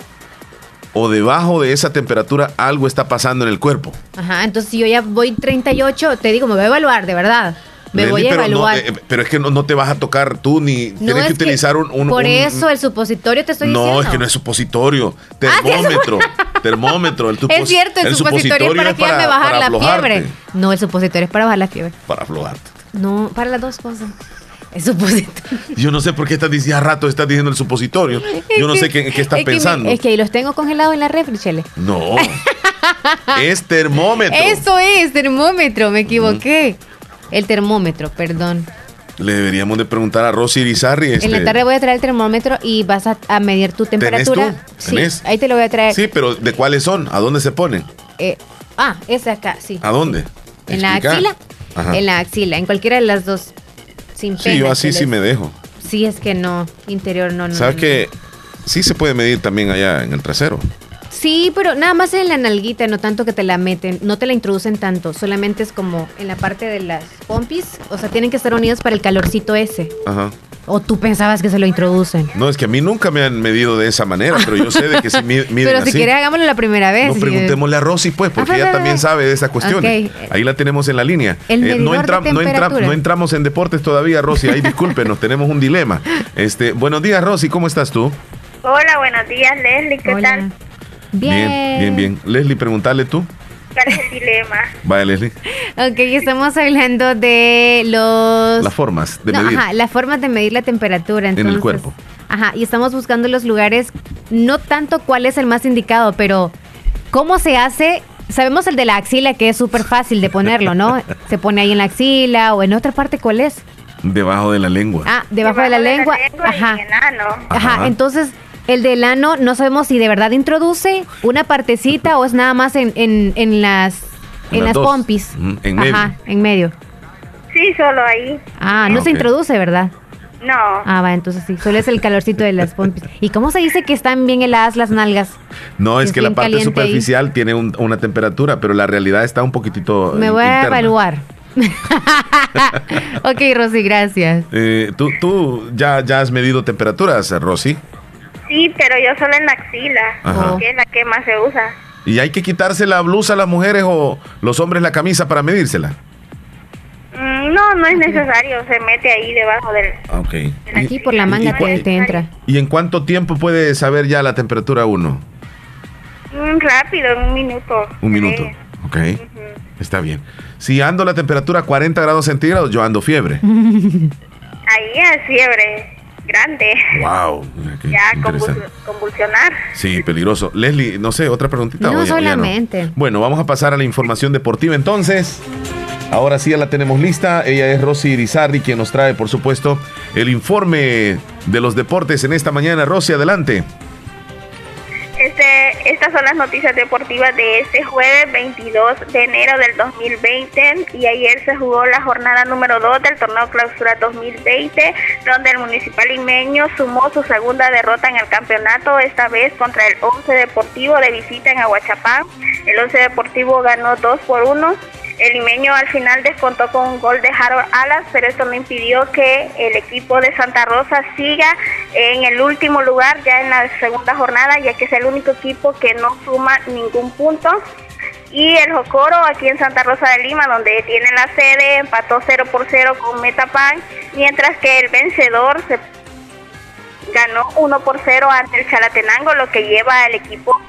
o debajo de esa temperatura algo está pasando en el cuerpo. Ajá, entonces si yo ya voy 38, te digo, me voy a evaluar, de verdad. Me voy a evaluar. Eh, pero es que no, te vas a tocar tú ni tienes que utilizar un, Por eso el supositorio te estoy diciendo. No, es que no es supositorio. Ah, termómetro. termómetro. El es cierto, el, supositorio, es para que me bajar la fiebre. No, el supositorio es para bajar la fiebre. Para aflojarte. No, para las dos cosas. El supositorio. Yo no sé por qué estás diciendo, a rato estás diciendo el supositorio. Yo no sé qué, qué estás pensando. es que ahí los tengo congelados en la refri, chele. No. es termómetro. Eso es, termómetro, me equivoqué. El termómetro, perdón. Le deberíamos de preguntar a Rosy Irizarri. En la este, tarde voy a traer el termómetro y vas a, medir tu temperatura. ¿Tenés Sí, ahí te lo voy a traer. Sí, pero ¿de cuáles son? ¿A dónde se ponen? Eh, ah, ese acá, sí. ¿A dónde? En la axila. En la axila, en cualquiera de las dos. Sin sí, yo así sí me dejo. Sí, es que no, interior no. no ¿Sabes que sí se puede medir también allá en el trasero? Sí, pero nada más en la nalguita, no tanto que te la meten, no te la introducen tanto, solamente es como en la parte de las pompis, o sea, tienen que estar unidos para el calorcito ese. Ajá. ¿O tú pensabas que se lo introducen? No, es que a mí nunca me han medido de esa manera, pero yo sé de que si miden Pero si quieres, hagámoslo la primera vez. No, preguntémosle a Rosy, pues, porque ella también sabe de esa cuestión. Ahí la tenemos en la línea. El eh, no, no, no, entramos en deportes todavía, Rosy. Ahí discúlpenos, tenemos un dilema. Este, buenos días, Rosy, ¿cómo estás tú? Hola, buenos días, Leslie, ¿qué tal? Bien. Bien, bien, Leslie, preguntarle tú. ¿Cuál es el dilema? Vaya, Leslie. Ok, estamos hablando de los... Las formas de medir. Ajá, las formas de medir la temperatura. en el cuerpo. Ajá, y estamos buscando los lugares, no tanto cuál es el más indicado, pero cómo se hace sabemos el de la axila que es súper fácil de ponerlo, ¿no? Se pone ahí en la axila o en otra parte, ¿cuál es? Debajo de la lengua. Ah, debajo, de la lengua. Ajá. Ajá. Entonces, el del ano no sabemos si de verdad introduce una partecita o es nada más en, en, las en las, pompis. en medio. Ajá, en medio. Sí, solo ahí. Ah, no se introduce, ¿verdad? No. Ah, va, entonces sí, solo es el calorcito de las pompis. ¿Y cómo se dice que están bien heladas las nalgas? No, es, que la parte superficial tiene una temperatura, pero la realidad está un poquitito. Me voy a evaluar. ok, Rosy, gracias. Eh, ¿tú, ¿Tú ya, ya has medido temperaturas, Rosy? Sí, pero yo solo en la axila, que es la que más se usa. ¿Y hay que quitarse la blusa a las mujeres o los hombres la camisa para medírsela? Mm, no, no es necesario, se mete ahí debajo del... Okay. Aquí por la manga te, entra. ¿Y en cuánto tiempo puede saber ya la temperatura uno? Mm, rápido, en un minuto. Un minuto, ok. Está bien. Si ando la temperatura a 40 grados centígrados, yo ando fiebre. Ahí es fiebre grande. Wow. ya convulsionar. Sí, peligroso. Leslie, no sé, otra preguntita. No, solamente. Bueno, vamos a pasar a la información deportiva entonces. Ahora sí ya la tenemos lista. Ella es Rosy Irizardi, quien nos trae, por supuesto, el informe de los deportes en esta mañana. Rosy, adelante. Este, estas son las noticias deportivas de este jueves 22 de enero del 2020 y ayer se jugó la jornada número 2 del torneo clausura 2020 donde el municipal limeño sumó su segunda derrota en el campeonato, esta vez contra el 11 Deportivo de visita en Aguachapán. El 11 Deportivo ganó 2 por 1 el limeño al final descontó con un gol de Harold Alas, pero esto no impidió que el equipo de Santa Rosa siga en el último lugar ya en la segunda jornada, ya que es el único equipo que no suma ningún punto. Y el Jocoro aquí en Santa Rosa de Lima, donde tiene la sede, empató 0 por 0 con Metapan, mientras que el vencedor se ganó 1 por 0 ante el Chalatenango, lo que lleva al equipo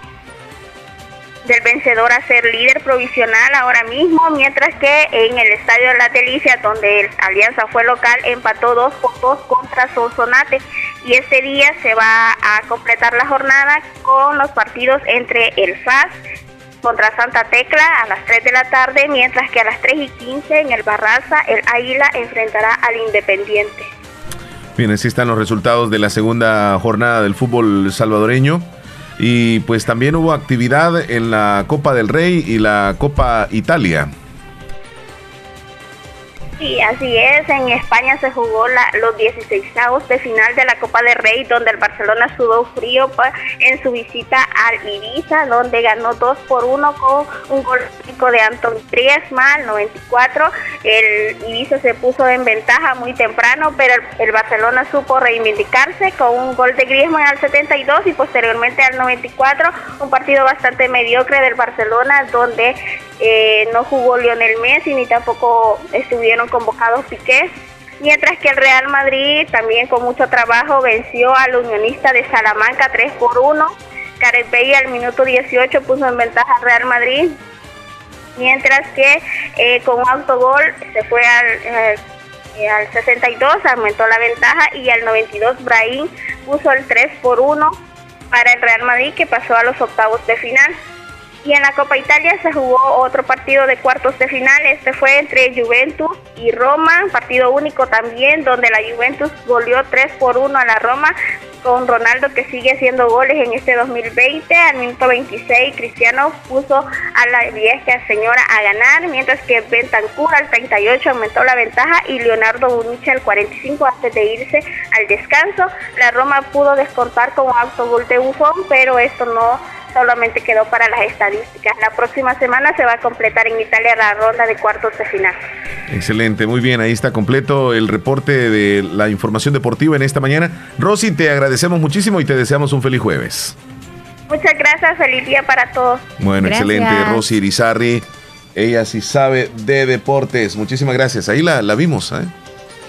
del vencedor a ser líder provisional ahora mismo, mientras que en el Estadio de La Delicia, donde el Alianza fue local, empató 2 por 2 contra Sonsonate. Y este día se va a completar la jornada con los partidos entre el FAS contra Santa Tecla a las 3 de la tarde, mientras que a las 3 y 15 en el Barraza el Águila enfrentará al Independiente. Bien, así están los resultados de la segunda jornada del fútbol salvadoreño. Y pues también hubo actividad en la Copa del Rey y la Copa Italia. Sí, así es. En España se jugó los 16 de final de la Copa de Rey, donde el Barcelona sudó frío en su visita al Ibiza, donde ganó 2 por 1 con un gol de Anton Triesma al 94. El Ibiza se puso en ventaja muy temprano, pero el, Barcelona supo reivindicarse con un gol de Griezmann al 72 y posteriormente al 94. Un partido bastante mediocre del Barcelona, donde eh, no jugó Lionel Messi ni tampoco estuvieron convocados Piqué. Mientras que el Real Madrid también con mucho trabajo venció al unionista de Salamanca 3 por 1. Gareth al minuto 18 puso en ventaja al Real Madrid. Mientras que eh, con un autogol se fue al, eh, al 62, aumentó la ventaja y al 92 Brahim puso el 3 por 1 para el Real Madrid que pasó a los octavos de final. Y en la Copa Italia se jugó otro partido de cuartos de final. Este fue entre Juventus y Roma, partido único también, donde la Juventus goleó 3 por 1 a la Roma, con Ronaldo que sigue haciendo goles en este 2020. Al minuto 26, Cristiano puso a la vieja señora a ganar, mientras que Bentancur al 38 aumentó la ventaja y Leonardo Bonucci al 45 antes de irse al descanso. La Roma pudo descontar con un autogol de Buffon, pero esto no solamente quedó para las estadísticas. La próxima semana se va a completar en Italia la ronda de cuartos de final. Excelente, muy bien, ahí está completo el reporte de la información deportiva en esta mañana. Rosy, te agradecemos muchísimo y te deseamos un feliz jueves. Muchas gracias, feliz día para todos. Bueno, excelente, Rosy Irizarri, ella sí sabe de deportes. Muchísimas gracias, ahí la, la vimos, ¿eh?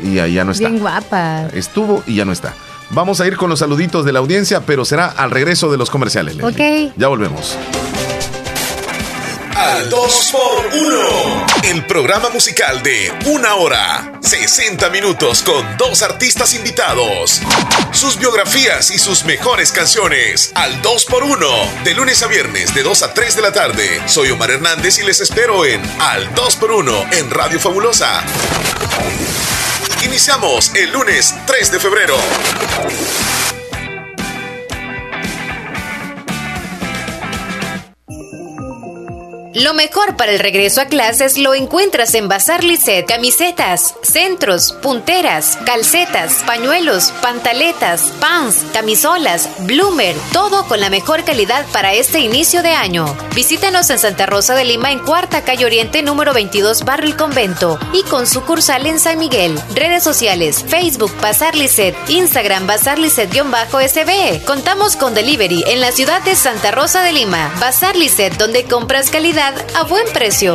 Y ya no está. Bien guapa. Estuvo y ya no está. Vamos a ir con los saluditos de la audiencia, pero será al regreso de los comerciales. Ok. Ya volvemos. Al 2x1. El programa musical de una hora, 60 minutos con dos artistas invitados. Sus biografías y sus mejores canciones. Al 2x1. De lunes a viernes, de 2 a 3 de la tarde. Soy Omar Hernández y les espero en Al 2x1 en Radio Fabulosa. Iniciamos el lunes 3 de febrero. Lo mejor para el regreso a clases lo encuentras en Bazar Lisset. Camisetas, centros, punteras, calcetas, pañuelos, pantaletas, pants, camisolas, bloomer, todo con la mejor calidad para este inicio de año. Visítanos en Santa Rosa de Lima en Cuarta Calle Oriente número 22 Barrio El Convento y con sucursal en San Miguel. Redes sociales, Facebook Bazar Lisset, Instagram Bazar Lisset-SB. Contamos con delivery en la ciudad de Santa Rosa de Lima. Bazar Lisset donde compras calidad a buen precio.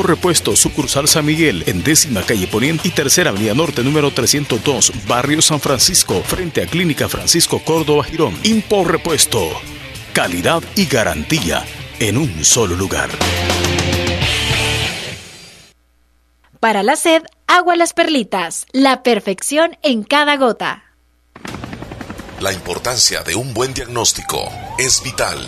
Impo Repuesto, sucursal San Miguel, en décima calle Poniente y tercera avenida norte número 302, barrio San Francisco, frente a Clínica Francisco Córdoba Girón. Impo Repuesto, calidad y garantía en un solo lugar. Para la sed, agua las perlitas, la perfección en cada gota. La importancia de un buen diagnóstico es vital.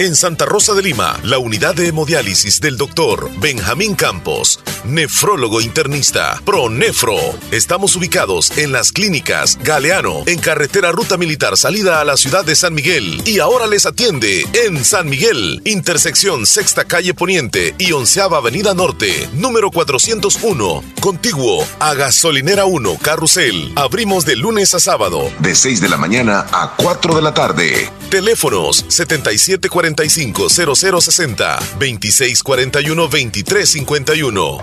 En Santa Rosa de Lima, la unidad de hemodiálisis del doctor Benjamín Campos nefrólogo internista, Pronefro. Estamos ubicados en las clínicas Galeano, en carretera Ruta Militar salida a la ciudad de San Miguel. Y ahora les atiende en San Miguel, intersección Sexta Calle Poniente y Onceava Avenida Norte, número 401, contiguo a Gasolinera 1, Carrusel. Abrimos de lunes a sábado, de 6 de la mañana a 4 de la tarde. Teléfonos 7745-0060, 2641-2351.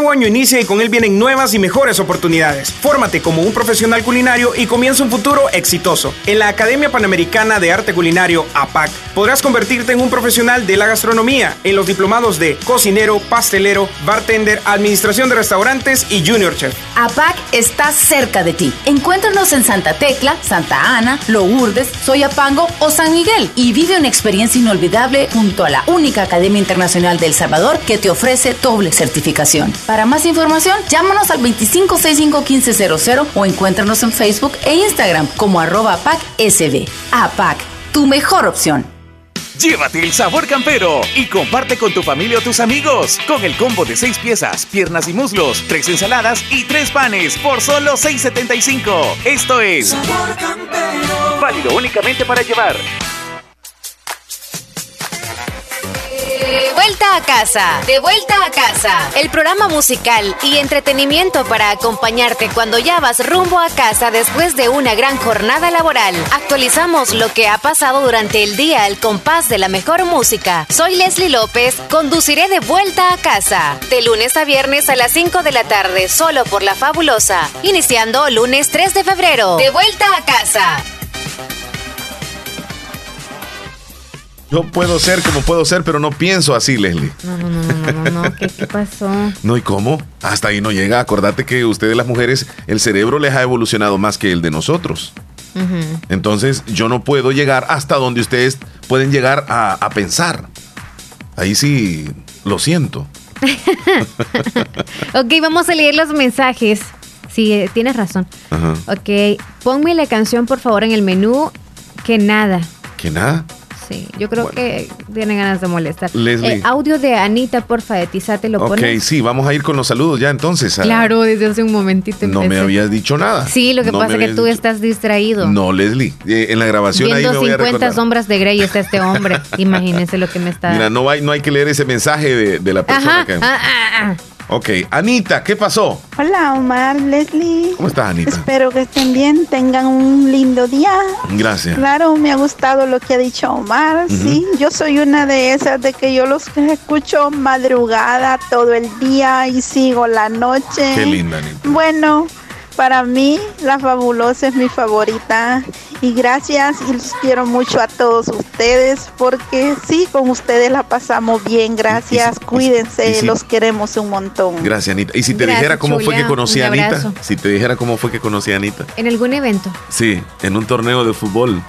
Nuevo año inicia y con él vienen nuevas y mejores oportunidades. Fórmate como un profesional culinario y comienza un futuro exitoso. En la Academia Panamericana de Arte Culinario, APAC, podrás convertirte en un profesional de la gastronomía en los diplomados de cocinero, pastelero, bartender, administración de restaurantes y junior chef. APAC está cerca de ti. Encuéntranos en Santa Tecla, Santa Ana, Lourdes, Soyapango o San Miguel y vive una experiencia inolvidable junto a la única Academia Internacional del Salvador que te ofrece doble certificación. Para más información, llámanos al 25651500 o encuéntranos en Facebook e Instagram como arroba APACSB. APAC, tu mejor opción. Llévate el sabor campero y comparte con tu familia o tus amigos con el combo de seis piezas, piernas y muslos, tres ensaladas y tres panes por solo 6.75. Esto es sabor campero. Válido únicamente para llevar. Vuelta a casa, de vuelta a casa. El programa musical y entretenimiento para acompañarte cuando ya vas rumbo a casa después de una gran jornada laboral. Actualizamos lo que ha pasado durante el día al compás de la mejor música. Soy Leslie López, conduciré de vuelta a casa. De lunes a viernes a las 5 de la tarde, solo por la fabulosa. Iniciando lunes 3 de febrero. De vuelta a casa. Yo puedo ser como puedo ser, pero no pienso así, Leslie. No, no, no, no, no, ¿Qué, pasó? No, ¿y cómo? Hasta ahí no llega. Acordate que ustedes las mujeres, el cerebro les ha evolucionado más que el de nosotros. Entonces, yo no puedo llegar hasta donde ustedes pueden llegar a, pensar. Ahí sí, lo siento. ok, vamos a leer los mensajes. Sí, eh, tienes razón. Ok, ponme la canción, por favor, en el menú. Que nada. ¿Que nada? Sí, yo creo que tienen ganas de molestar. Eh, audio de Anita, porfa, de Tizate lo pones. Ok, sí, vamos a ir con los saludos ya entonces. Claro, desde hace un momentito. No me habías dicho nada. Sí, lo que pasa es que tú estás distraído. No, Leslie, eh, en la grabación ahí me voy 50 sombras de Grey está este hombre. Imagínense lo que me está... Mira, no hay, no hay que leer ese mensaje de, la persona que... Ah, ah, ah. Ok, Anita, ¿qué pasó? Hola, Omar, Leslie. ¿Cómo estás, Anita? Espero que estén bien, tengan un lindo día. Gracias. Claro, me ha gustado lo que ha dicho Omar. Sí, yo soy una de esas de que yo los escucho madrugada todo el día y sigo la noche. Qué linda, Anita. Bueno, para mí, la fabulosa es mi favorita. Y gracias y los quiero mucho a todos ustedes porque sí, con ustedes la pasamos bien. Gracias, cuídense, los queremos un montón. Gracias, Anita. Y si te dijera cómo fue que conocí a Anita, si te dijera cómo fue que conocí a Anita. ¿En algún evento? Sí, en un torneo de fútbol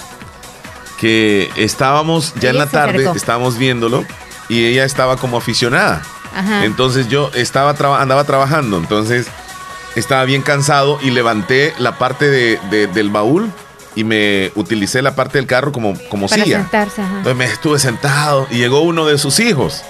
que estábamos ya en la tarde, estábamos viéndolo y ella estaba como aficionada. Entonces yo estaba andaba trabajando, entonces estaba bien cansado y levanté la parte de, del baúl y me utilicé la parte del carro como, como Para silla. Sentarse, Entonces me estuve sentado y llegó uno de sus hijos.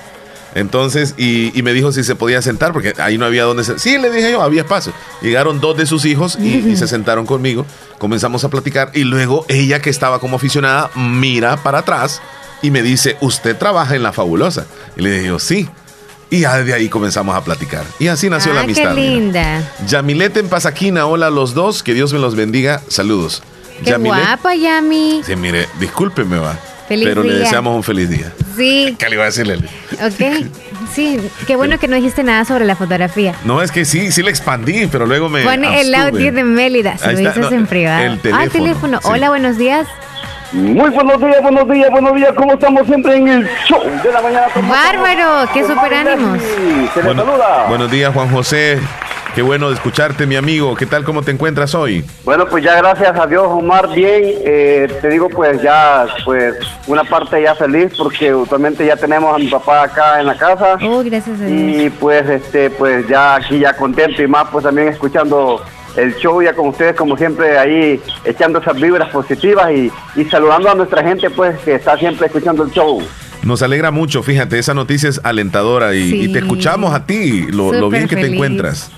Entonces, y, me dijo si se podía sentar, porque ahí no había donde sentar. Sí, le dije yo, había espacio. Llegaron dos de sus hijos y, se sentaron conmigo. Comenzamos a platicar y luego ella, que estaba como aficionada, mira para atrás y me dice, ¿usted trabaja en La Fabulosa? Y le dije sí. Y ya de ahí comenzamos a platicar. Y así nació la ah, amistad. Qué linda. Yamilete en Pasaquina, hola a los dos, que Dios me los bendiga. Saludos. Qué guapa, Yami. Sí, mire, discúlpeme, va. pero le deseamos un feliz día. Sí. ¿Qué le iba a decirle? Ok. Sí, qué bueno que no dijiste nada sobre la fotografía. No, es que sí, sí le expandí, pero luego me. Pone el audio de Mélida, se lo dices en privado. El teléfono. Ah, teléfono. Hola, buenos días. Muy buenos días, buenos días, buenos días. ¿Cómo estamos siempre en el show de la mañana? Bárbaro, qué super ánimos. Se le saluda. Buenos días, Juan José. Qué bueno de escucharte, mi amigo. ¿Qué tal? ¿Cómo te encuentras hoy? Bueno, pues ya gracias a Dios, Omar, bien. Eh, te digo, pues ya, pues una parte ya feliz porque usualmente ya tenemos a mi papá acá en la casa. Oh, gracias a Dios. Y pues, este, pues ya aquí ya contento y más, pues también escuchando el show ya con ustedes como siempre ahí echando esas vibras positivas y, saludando a nuestra gente pues que está siempre escuchando el show. Nos alegra mucho, fíjate, esa noticia es alentadora y, te escuchamos a ti, lo, bien que te encuentras.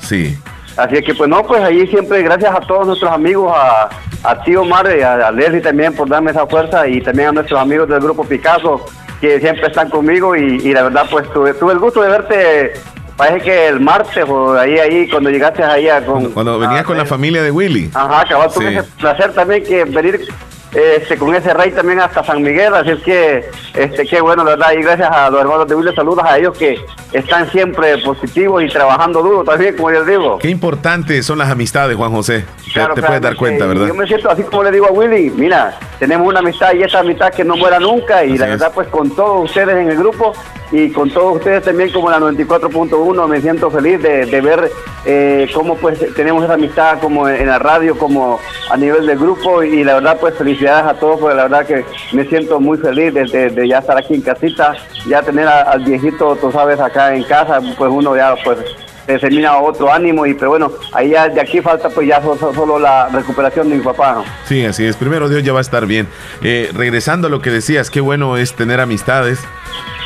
Sí. Así es que pues no, pues ahí siempre gracias a todos nuestros amigos, a, a Tío Omar y a, Leslie también por darme esa fuerza y también a nuestros amigos del grupo Picasso que siempre están conmigo y, la verdad pues tuve, tuve el gusto de verte parece que el martes o ahí, ahí, cuando llegaste allá con... Cuando, venías con la familia de Willy. Ajá, acabó sí. ese placer también que venir este, con ese rey también hasta San Miguel, así es que, este, qué bueno, la verdad, y gracias a los hermanos de Willy, saludos a ellos que están siempre positivos y trabajando duro también, como yo digo. Qué importantes son las amistades, Juan José, te, puedes dar cuenta, ¿verdad? Yo me siento así como le digo a Willy, mira, tenemos una amistad y esa amistad que no muera nunca, y la verdad, pues con todos ustedes en el grupo, y con todos ustedes también como la 94.1 me siento feliz de, ver eh, cómo pues tenemos esa amistad como en la radio como a nivel del grupo y la verdad pues felicidades a todos porque la verdad que me siento muy feliz de, ya estar aquí en casita ya tener al viejito tú sabes acá en casa pues uno ya pues termina otro ánimo y pero bueno ahí ya de aquí falta pues ya solo, la recuperación de mi papá sí así es. Primero Dios ya va a estar bien. Eh, regresando a lo que decías qué bueno es tener amistades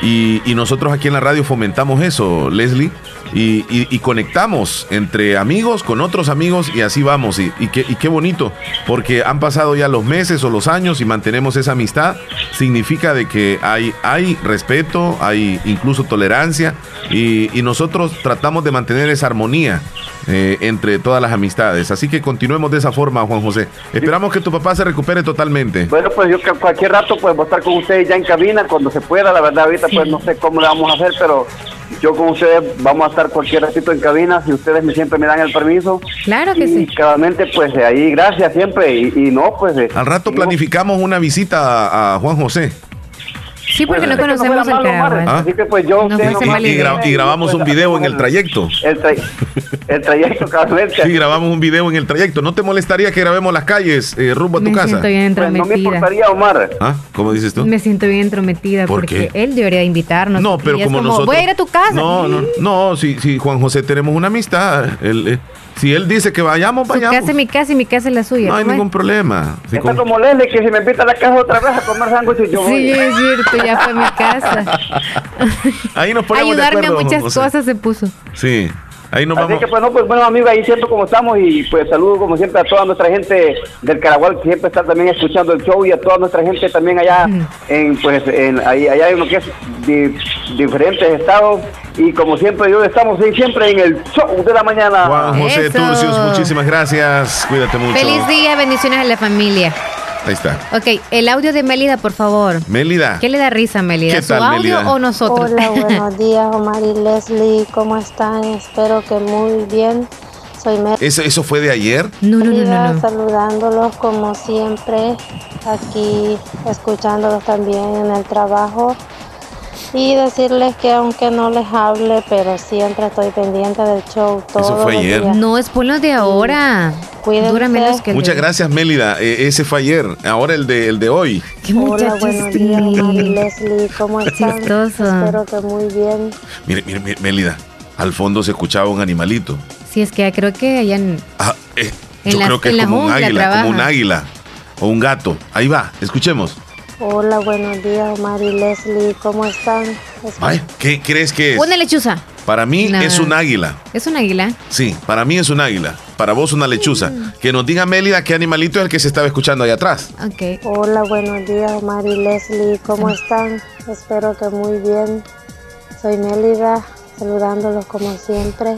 y, nosotros aquí en la radio fomentamos eso, Leslie, y, conectamos entre amigos con otros amigos y así vamos. Y, qué, bonito, porque han pasado ya los meses o los años y mantenemos esa amistad. Significa de que hay, hay respeto, hay incluso tolerancia y, nosotros tratamos de mantener esa armonía. Eh, entre todas las amistades. Así que continuemos de esa forma, Juan José. Esperamos que tu papá se recupere totalmente. Bueno, pues yo cualquier rato pues voy a estar con ustedes ya en cabina cuando se pueda. La verdad, ahorita pues no sé cómo le vamos a hacer, pero yo con ustedes vamos a estar cualquier ratito en cabina si ustedes me, siempre me dan el permiso. Claro que sí. Y claramente, pues ahí, gracias siempre. Y, no, pues. Eh, Al rato planificamos una visita a Juan José. Sí, porque no conocemos el Caraguas. Así que pues yo... y, grabamos un video en el trayecto. El, trayecto, claramente. Sí, grabamos un video en el trayecto. ¿No te molestaría que grabemos las calles eh, rumbo a tu casa? Siento bien entrometida. Pues no me importaría, Omar. ¿Ah? ¿Cómo dices tú? Me siento bien entrometida porque él debería invitarnos. No, pero como, nosotros... Voy a ir a tu casa. No, no, no, sí, sí, Juan José, tenemos una amistad. Él, eh, si él dice que vayamos, vayamos. Su casa es mi casa y mi casa es la suya. No hay ningún problema. Si Está como Lele, que si me invita a la casa otra vez a comer sándwiches, yo voy. Sí, es cierto, ya fue mi casa. Ahí nos ponemos Ayudarme de acuerdo, a muchas cosas se puso. Sí. Ahí nos Así vamos. que pues no, pues bueno amigos, ahí siempre como estamos y pues saludo como siempre a toda nuestra gente del Caragual que siempre está también escuchando el show y a toda nuestra gente también allá en pues en ahí, allá en lo que es diferentes estados y como siempre yo estamos ahí siempre en el show de la mañana. Juan José Turcios, muchísimas gracias, cuídate mucho. Feliz día, bendiciones a la familia. Ahí está. Ok, el audio de Mélida, por favor. Mélida. ¿Qué le da risa, Mélida? ¿Qué ¿Su audio o nosotros? Hola, buenos días, Omar y Leslie. ¿Cómo están? Espero que muy bien. Soy Mélida. ¿Eso, ¿Eso fue de ayer? No, no, no, no, no. Saludándolos como siempre, aquí escuchándolos también en el trabajo. Y decirles que aunque no les hable, pero siempre estoy pendiente del show. Todo Eso fue ayer. No, es por lo de ahora. Cuídense. menos que Muchas gracias, Mélida. E, ese fue ayer. Ahora el de, el de hoy. ¿Qué Hola, buenos días, Mari Leslie. ¿Cómo están? Espero que muy bien. Mire, mire, mire, Mélida. Al fondo se escuchaba un animalito. Sí, es que creo que allá en... Ah, eh, yo creo que es como un águila, como un águila o un gato. Ahí va, escuchemos. Hola, buenos días, Mari Leslie. ¿Cómo están? Ay, ¿qué crees que es? Una lechuza. Para mí es un águila. ¿Es un águila? Sí, para mí es un águila. Para vos una lechuza. Mm. Que nos diga Mélida qué animalito es el que se estaba escuchando ahí atrás. Ok. Hola, buenos días, Mari Leslie. ¿Cómo están? Espero que muy bien. Soy Mélida, saludándolos como siempre.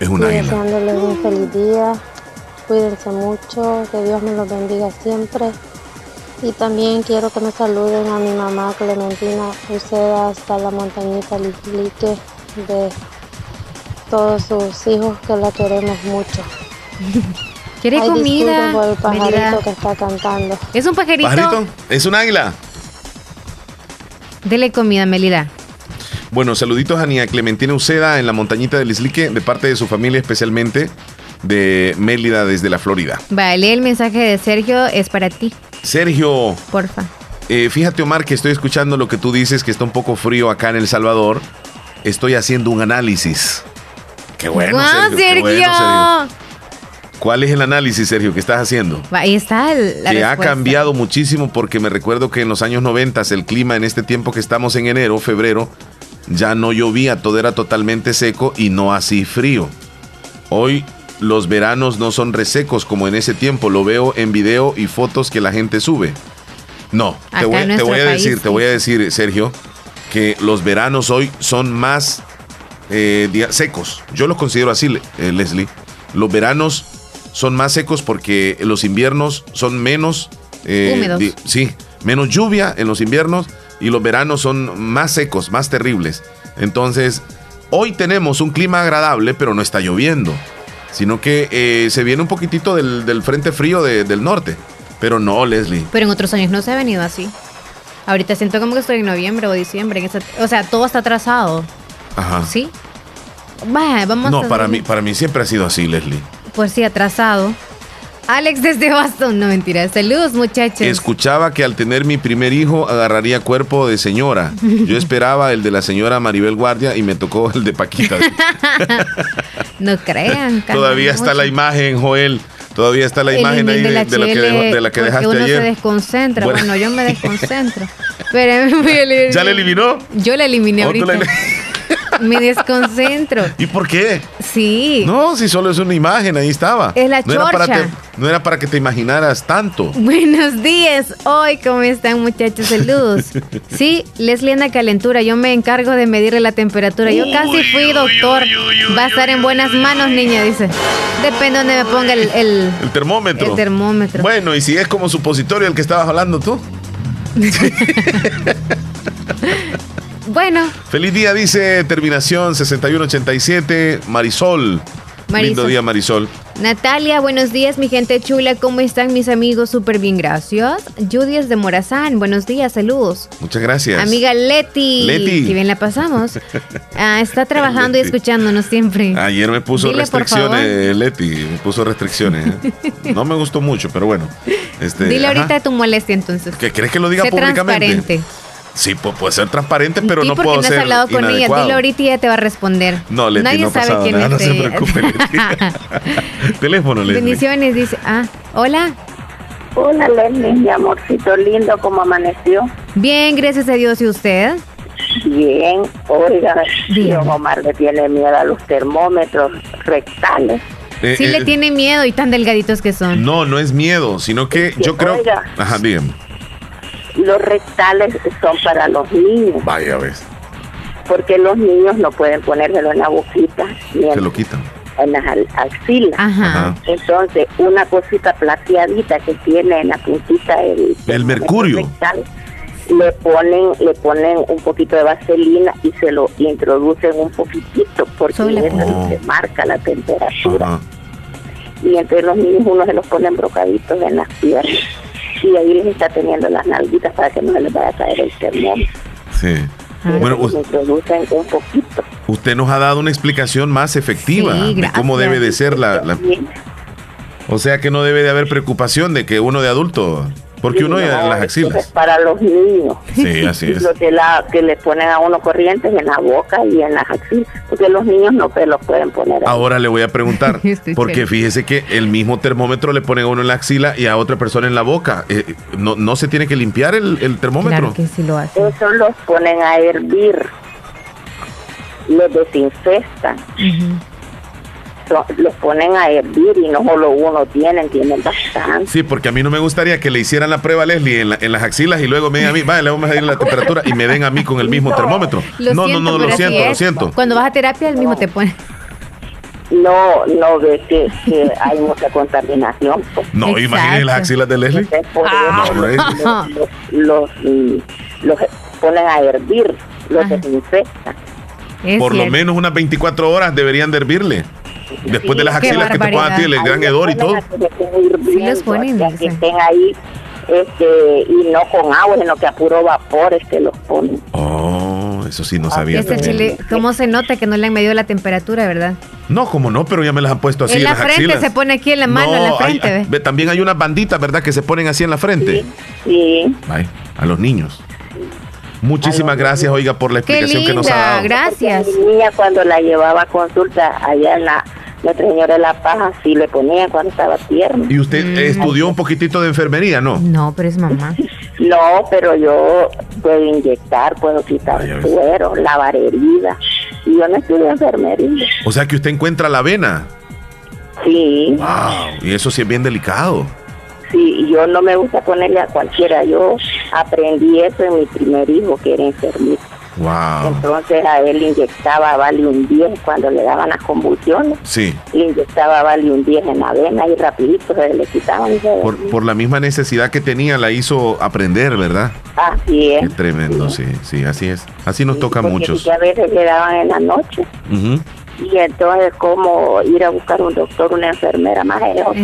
Es un águila. Deseándoles un feliz día. Cuídense mucho, que Dios me los bendiga siempre. Y también quiero que me saluden a mi mamá Clementina Uceda hasta la montañita Lislique de todos sus hijos que la queremos mucho. ¿Quiere Ay, comida? por el pajarito que está cantando. ¿Es un pajarito? ¿Pajarito? ¿Es un águila? Dele comida, Melida. Bueno, saluditos a Nia Clementina Uceda en la montañita del Islique, de parte de su familia, especialmente de Mélida desde la Florida. Vale, el mensaje de Sergio es para ti, Sergio, porfa. eh, fíjate Omar que estoy escuchando lo que tú dices, que está un poco frío acá en El Salvador. Estoy haciendo un análisis. Qué bueno, ¡Guau, Sergio, qué bueno, Sergio. ¿Cuál es el análisis, Sergio, que estás haciendo? Ahí está el- la que ha cambiado muchísimo porque me recuerdo que en los años 90 el clima en este tiempo que estamos en enero, febrero, ya no llovía, todo era totalmente seco y no así frío. Hoy los veranos no son resecos como en ese tiempo, lo veo en video y fotos que la gente sube. No, Acá te voy, te a país, decir, te voy a decir, Sergio, que los veranos hoy son más eh, secos. Yo los considero así, eh, Leslie. Los veranos son más secos porque los inviernos son menos... eh, Húmedos. di- sí, menos lluvia en los inviernos y los veranos son más secos, más terribles. Entonces, hoy tenemos un clima agradable, pero no está lloviendo. Sino que eh, se viene un poquitito del, del frente frío de- del norte. Pero no, Leslie. Pero en otros años no se ha venido así. Ahorita siento como que estoy en noviembre o diciembre. en o sea, todo está atrasado. Ajá. ¿Sí? Va, vamos No, a para mí, para mí siempre ha sido así, Leslie. Pues sí, atrasado. Alex desde Boston. No, mentira. Saludos, muchachos. Escuchaba que al tener mi primer hijo agarraría cuerpo de señora. Yo esperaba el de la señora Maribel Guardia y me tocó el de Paquita. no crean. Todavía está la imagen, Joel. Todavía está la El imagen ahí de, la de la que, de la que dejaste uno ayer. se desconcentra. Bueno. Bueno, yo me desconcentro. Pero ¿Ya la eliminó? Yo la eliminé ¿O tú ahorita. Me desconcentro. ¿Y por qué? Sí. No, si solo es una imagen, ahí estaba. Es la no era, para te- no era para que te imaginaras tanto. Buenos días. Hoy, ¿cómo están, muchachos? Saludos. Sí, Leslie anda calentura. Yo me encargo de medirle la temperatura. Yo casi fui doctor. Va a estar en buenas manos, niña, dice. Depende donde me ponga el, el, El termómetro. el termómetro. Bueno, y si es como supositorio el que estabas hablando tú. Bueno, Feliz día, dice terminación 6187, Marisol. Marisol. Lindo día, Marisol. Natalia, buenos días, mi gente chula. ¿Cómo están mis amigos? Súper bien, gracias. Judy es de Morazán. Buenos días, saludos. Muchas gracias. Amiga Leti. Leti. Que bien la pasamos. Ah, está trabajando y escuchándonos siempre. Ayer me puso Dile, restricciones, Leti, me puso restricciones. ¿eh? No me gustó mucho, pero bueno. Este, Dile ajá. ahorita tu molestia entonces. ¿Qué crees que lo diga Sé públicamente? transparente. Sí, pu- puede ser transparente, pero ¿Y no por puedo qué no has ser hablado con ella? Dile ahorita y ella te va a responder. No, Leti, Nadie no ha sabe pasado quién nada, no se preocupe, Teléfono, Leslie. Bendiciones, dice. Ah, hola. Hola Leslie, mi amorcito lindo, ¿cómo amaneció? Bien, gracias a Dios. ¿Y usted? Bien, oiga, Bien. don Omar le tiene miedo a los termómetros rectales. Eh, Sí eh, le tiene miedo y tan delgaditos que son. No, no es miedo, sino que yo creo. oiga. Ajá, dígame. Los rectales son para los niños, Vaya, ves. porque los niños no pueden ponérselo en la boquita ni Se en, lo quitan. en las al- axilas. Ajá. Entonces, una cosita plateadita que tiene en la puntita el, El mercurio. rectal, le ponen le ponen un poquito de vaselina y se lo introducen un poquitito porque Oh. que marca la temperatura Ajá. y entre los niños uno se los ponen brocaditos en las piernas y ahí les está teniendo las nalguitas para que no se les vaya a caer el termómetro Sí. Bueno, un poquito. Usted nos ha dado una explicación más efectiva de cómo debe de ser la, la... O sea que no debe de haber preocupación de que uno de adulto porque uno en las axilas. Es para los niños. Sí, así es. Los de la, que le ponen a uno corrientes en la boca y en las axilas. Porque los niños no se los pueden poner. Ahora le voy a preguntar. porque fíjese que el mismo termómetro le pone a uno en la axila y a otra persona en la boca. Eh, no, ¿No se tiene que limpiar el, termómetro? Claro que sí lo hace. Eso los ponen a hervir. Los desinfectan los ponen a hervir y no solo uno tienen, tienen bastante. Sí, porque a mí no me gustaría que le hicieran la prueba a Leslie en, las axilas y luego me digan a mí, vale, le vamos a medir la temperatura y me den a mí con el mismo termómetro. no, no, no, lo siento, lo siento. Cuando vas a terapia, el mismo te pone. No, no ve que, hay mucha contaminación. Pues. No, imagínese las axilas de Leslie. Ah. los, los, ponen a hervir, los desinfectan. Por lo menos unas 24 horas deberían de hervirle. Después de las axilas que te pongan a ti, el gran hedor y todo. Sí, les ponen. Que estén ahí este, y no con agua, sino que a puro vapor este los ponen. Oh, eso sí no sabía. Este chile, ¿Cómo se nota que no le han medido la temperatura, verdad? No, como no, pero ya me las han puesto así. En la frente se pone aquí en la mano, en la frente. también hay unas banditas, ¿verdad? Que se ponen así en la frente. Sí. a los niños. Muchísimas gracias, oiga, por la explicación que nos ha dado. Gracias. Mi niña cuando la llevaba a consulta allá en la nuestra señora de la paja sí le ponía cuando estaba tierno. ¿Y usted mm. estudió un poquitito de enfermería, no? No, pero es mamá. no, pero yo puedo inyectar, puedo quitar suero, lavar heridas. Y yo no estudié enfermería. O sea que usted encuentra la vena. Sí. Wow, y eso sí es bien delicado. Sí, yo no me gusta ponerle a cualquiera. Yo aprendí eso en mi primer hijo, que era enfermito. Entonces a él le inyectaba Valium 10 cuando le daban las convulsiones. Sí. Le inyectaba Valium 10 en la vena y rapidito se le quitaban. por, por, la misma necesidad que tenía la hizo aprender, ¿verdad? Así es. Qué tremendo, sí, sí, así es. Así nos toca a muchos. a veces le daban en la noche. Y entonces, como ir a buscar un doctor, una enfermera más lejos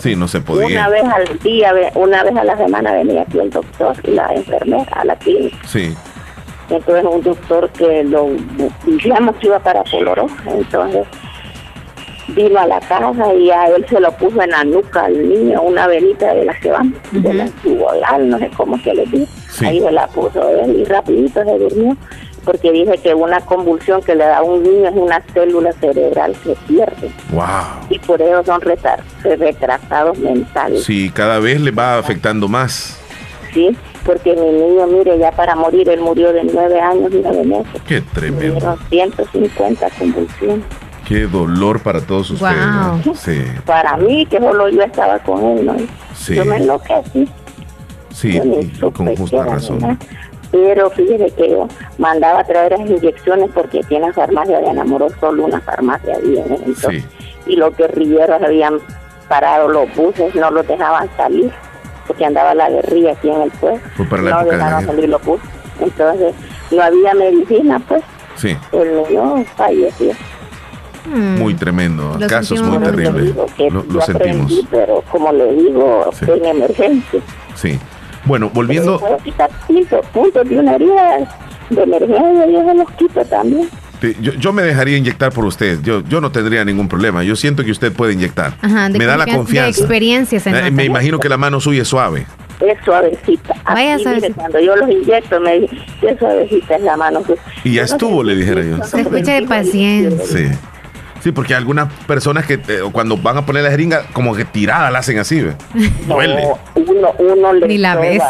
Sí, no se podía. Una vez al día, una vez a la semana venía aquí el doctor y la enfermera a la clínica. Sí. Entonces un doctor que lo dijimos que iba para Poloró, entonces vino a la casa y a él se lo puso en la nuca al niño, una velita de las que van, de la no sé cómo se le dice. Ahí se la puso él y rapidito se durmió, porque dice que una convulsión que le da a un niño es una célula cerebral que pierde. Wow. Y por eso son retrasados mentales. Sí, cada vez le va afectando más. Sí, porque mi niño, mire, ya para morir, él murió de nueve años y nueve meses. Qué tremendo. 150 convulsiones. Qué dolor para todos ustedes. Sí. Para mí, que solo yo estaba con él, ¿no? Sí. Yo me enloquecí. Sí, con justa razón. Pero fíjese que yo mandaba a traer las inyecciones porque tiene farmacia de enamoró solo una farmacia bien. Entonces, Y los guerrilleros habían parado los buses, no los dejaban salir porque andaba la guerrilla aquí en el pueblo. no dejaban salir los buses. Entonces, no había medicina, pues. Sí. El niño falleció. Hmm. Muy tremendo, casos muy terribles. Lo, lo sentimos. pero como le digo, en emergencia. Sí. Bueno, volviendo. Puedo quitar puntos, puntos de una herida de emergencia, yo se los quito también. Yo, me dejaría inyectar por usted. Yo, yo no tendría ningún problema. Yo siento que usted puede inyectar. me da la confianza. experiencia eh, me imagino que la mano suya es suave. Es suavecita. Vaya cuando yo los inyecto, me dice, qué suavecita es la mano. Y ya estuvo, le dijera yo. Se escucha de paciencia. Sí. Sí, porque algunas personas que eh, cuando van a poner la jeringa, como que tirada la hacen así, ¿ve? Duele. uno, uno le Ni la ves.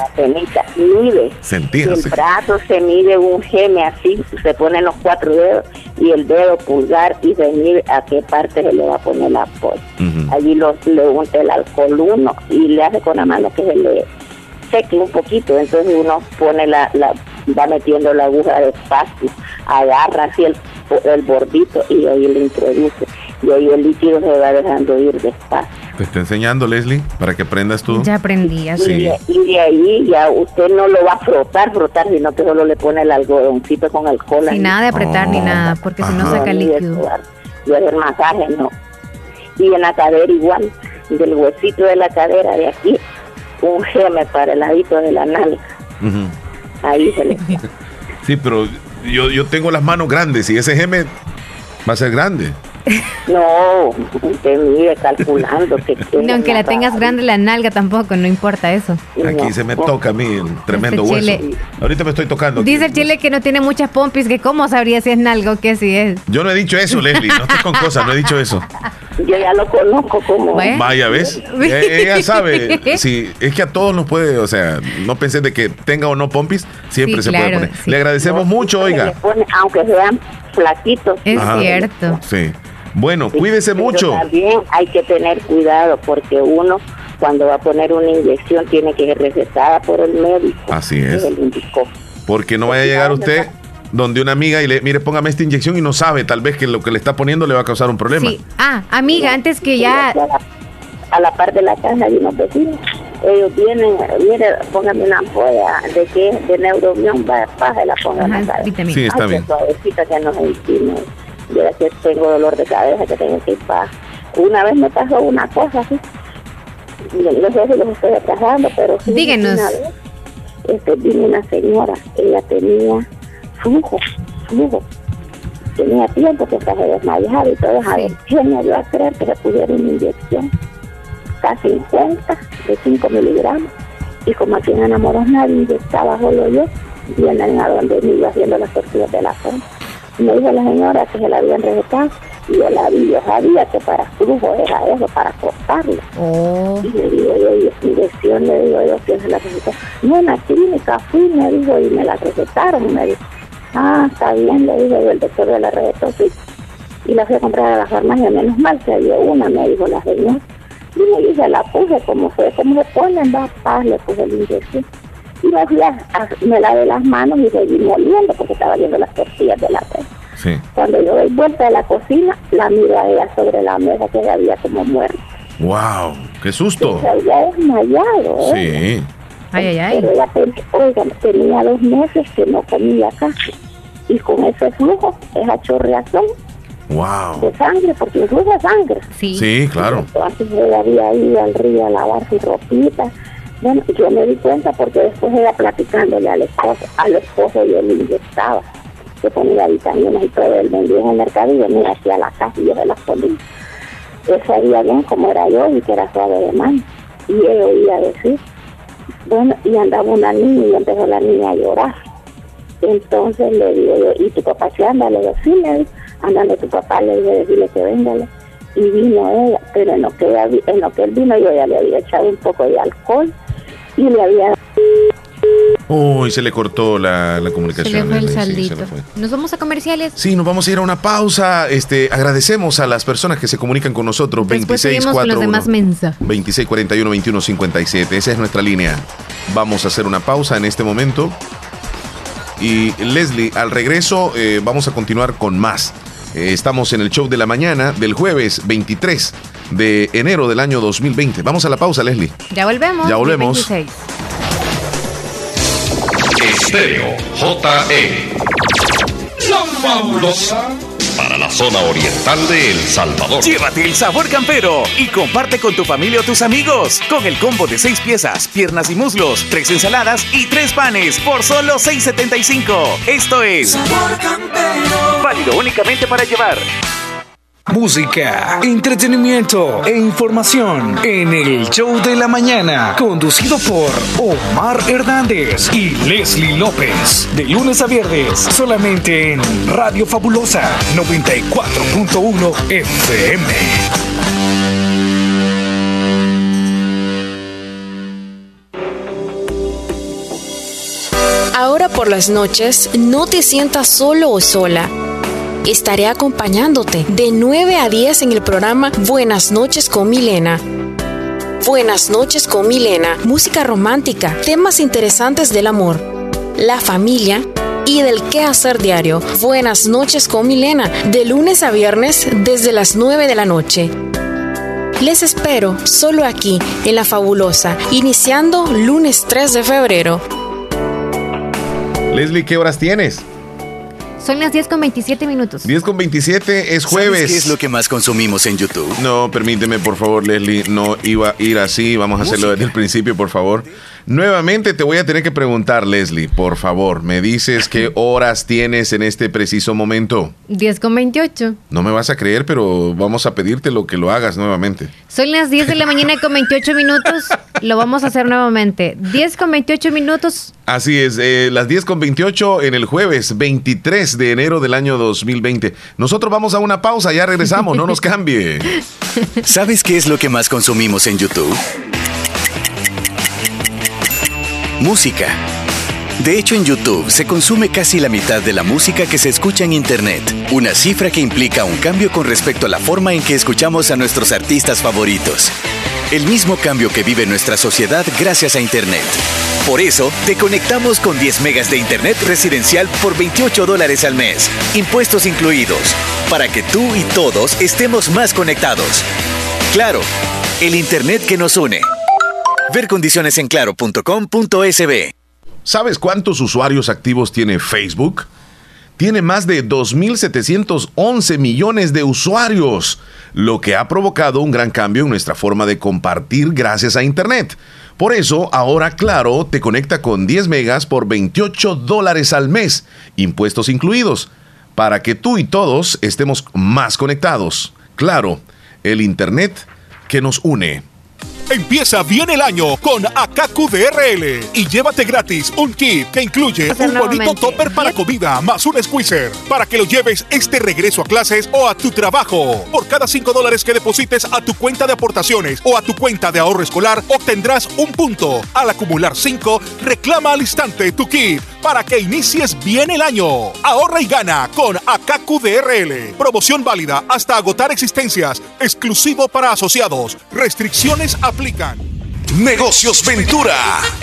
mide. Sentir, el brazo se mide un geme así, se ponen los cuatro dedos y el dedo pulgar y se mide a qué parte se le va a poner la apoyo. Allí los, le unta el alcohol uno y le hace con la mano que se le seque un poquito, entonces uno pone la, la va metiendo la aguja despacio, agarra así el el bordito y ahí le introduce. Y ahí el líquido se va dejando ir despacio. Te está enseñando, Leslie, para que aprendas tú. Ya aprendí, así. Y, de, ahí ya usted no lo va a frotar, frotar, sino que solo le pone el algodoncito con alcohol. Sin nada de apretar ni oh. nada, porque si no saca líquido. Y hacer masaje, no. Y en la cadera igual, del huesito de la cadera de aquí, un geme para el ladito de la nalga. Ahí se le... Sí, pero yo, yo tengo las manos grandes y ese geme va a ser grande. No, usted mire calculando que No, aunque la tengas grande la nalga tampoco, no importa eso. Aquí se me toca a mí el tremendo este hueso. Ahorita me estoy tocando. Dice el chile que no tiene muchas pompis, que cómo sabría si es nalga o qué si es. Yo no he dicho eso, Leslie, no estés con cosas, no he dicho eso. Yo ya lo conozco como. Vaya, ¿ves? Ella sabe. Sí, es que a todos nos puede, o sea, no pensé de que tenga o no pompis, siempre se puede poner. Le agradecemos mucho, oiga. aunque sean flaquitos. Es cierto. Sí. Bueno, cuídese mucho. También hay que tener cuidado porque uno cuando va a poner una inyección tiene que ser recetada por el médico. Así es. Porque no vaya a llegar usted donde una amiga y le, mire, póngame esta inyección y no sabe tal vez que lo que le está poniendo le va a causar un problema. Sí. Ah, amiga, antes que ya... A la, parte de la casa hay unos vecinos. Ellos vienen, mire, póngame una ampolla de que de neuromión, va a la pongan a la Sí, está bien. que nos yo que tengo dolor de cabeza, que tengo que ir para... Una vez me pasó una cosa así, no sé si los estoy atrasando, pero sí, Díganos. Una vez, este, vino una señora, ella tenía flujo, flujo. Tenía tiempo que estaba desmayada y todo. A ver, ¿quién me dio a creer que se pudiera una inyección? Casi 50 de 5 miligramos. Y como aquí en Enamoros nadie inyectaba solo yo, vienen a donde me iba haciendo las tortillas de la zona me dijo la señora que se la habían recetado y yo la vi, yo sabía que para flujo era eso, para cortarlo. Oh. Y le digo yo, y dirección le digo yo, ¿quién se la recetó? No, en la clínica fui, me dijo, y me la recetaron, me dijo, ah, está bien, le digo yo, el doctor de la recetó, sí. Y la fui a comprar a la farmacia, menos mal que había una, me dijo la señora. Y me dije, la puse como fue, como se ponen, va, paz, le puse la inyección. Y me, fui a, me lavé las manos y seguí moliendo porque estaba viendo las tortillas de la Sí. Cuando yo doy vuelta de la cocina, la miro a ella sobre la mesa que ella había como muerta. ¡Wow! ¡Qué susto! Se había desmayado. ¿eh? Sí. Ay, ay, ay. Pero ella, oiga, tenía dos meses que no comía casi. Y con ese flujo, esa chorreazón wow. de sangre, porque incluso sangre. Sí. Sí, claro. Entonces ella había ido al río a lavar su ropita bueno, yo me di cuenta porque después era platicándole al esposo, al esposo yo le inyectaba, que ponía vitaminas y todo, él vendía en el mercado y venía hacia la casa y yo se las ponía. Él sabía bien cómo era yo y que era suave de mano. Y él oía decir, bueno, y andaba una niña y empezó la niña a llorar. Entonces le digo yo, ¿y tu papá qué anda? Le digo, sí, le digo, andando tu papá, le dije, decirle que venga y vino ella, pero en lo que, en lo que él vino yo ya le había echado un poco de alcohol y le había... Uy, se le cortó la, comunicación. Se le fue el ¿Nos vamos a comerciales? Sí, nos vamos a ir a una pausa. Este, agradecemos a las personas que se comunican con nosotros. 2641 2641 2157. Esa es nuestra línea. Vamos a hacer una pausa en este momento. Y Leslie, al regreso eh, vamos a continuar con más. Eh, estamos en el show de la mañana del jueves 23 de enero del año 2020. Vamos a la pausa, Leslie. Ya volvemos. Ya volvemos. Estéreo JE. La fabulosa para la zona oriental de El Salvador. Llévate el sabor campero y comparte con tu familia o tus amigos. Con el combo de seis piezas, piernas y muslos, tres ensaladas y tres panes por solo 6.75. Esto es Sabor Campero. Válido únicamente para llevar música, entretenimiento e información en el show de la mañana, conducido por Omar Hernández y Leslie López, de lunes a viernes, solamente en Radio Fabulosa 94.1 FM. Ahora por las noches, no te sientas solo o sola estaré acompañándote de 9 a 10 en el programa Buenas noches con Milena. Buenas noches con Milena, música romántica, temas interesantes del amor, la familia y del qué hacer diario. Buenas noches con Milena, de lunes a viernes desde las 9 de la noche. Les espero solo aquí, en La Fabulosa, iniciando lunes 3 de febrero. Leslie, ¿qué horas tienes? Son las 10 con 27 minutos. 10 con 27 es jueves. ¿Qué es lo que más consumimos en YouTube? No, permíteme, por favor, Leslie. No iba a ir así. Vamos a hacerlo desde el principio, por favor. Nuevamente te voy a tener que preguntar, Leslie, por favor, ¿me dices qué horas tienes en este preciso momento? 10 con 28. No me vas a creer, pero vamos a pedirte lo que lo hagas nuevamente. Son las 10 de la mañana con 28 minutos. Lo vamos a hacer nuevamente. 10 con 28 minutos. Así es, eh, las 10 con 28 en el jueves 23 de enero del año 2020. Nosotros vamos a una pausa, ya regresamos, no nos cambie. ¿Sabes qué es lo que más consumimos en YouTube? Música. De hecho, en YouTube se consume casi la mitad de la música que se escucha en Internet, una cifra que implica un cambio con respecto a la forma en que escuchamos a nuestros artistas favoritos. El mismo cambio que vive nuestra sociedad gracias a Internet. Por eso, te conectamos con 10 megas de Internet residencial por 28 dólares al mes, impuestos incluidos, para que tú y todos estemos más conectados. Claro, el Internet que nos une. Ver condiciones en claro.com.sb. ¿Sabes cuántos usuarios activos tiene Facebook? Tiene más de 2.711 millones de usuarios, lo que ha provocado un gran cambio en nuestra forma de compartir gracias a Internet. Por eso, ahora Claro te conecta con 10 megas por 28 dólares al mes, impuestos incluidos, para que tú y todos estemos más conectados. Claro, el Internet que nos une. Empieza bien el año con Akaku DRL y llévate gratis un kit que incluye un bonito topper para comida más un squeezer para que lo lleves este regreso a clases o a tu trabajo. Por cada 5 dólares que deposites a tu cuenta de aportaciones o a tu cuenta de ahorro escolar obtendrás un punto. Al acumular 5, reclama al instante tu kit para que inicies bien el año. Ahorra y gana con Akaku DRL. Promoción válida hasta agotar existencias. Exclusivo para asociados. Restricciones a Negocios Ventura,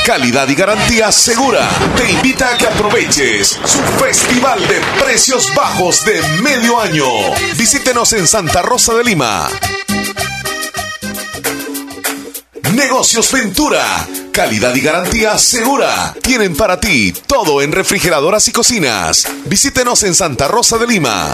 calidad y garantía segura. Te invita a que aproveches su festival de precios bajos de medio año. Visítenos en Santa Rosa de Lima. Negocios Ventura, calidad y garantía segura. Tienen para ti todo en refrigeradoras y cocinas. Visítenos en Santa Rosa de Lima.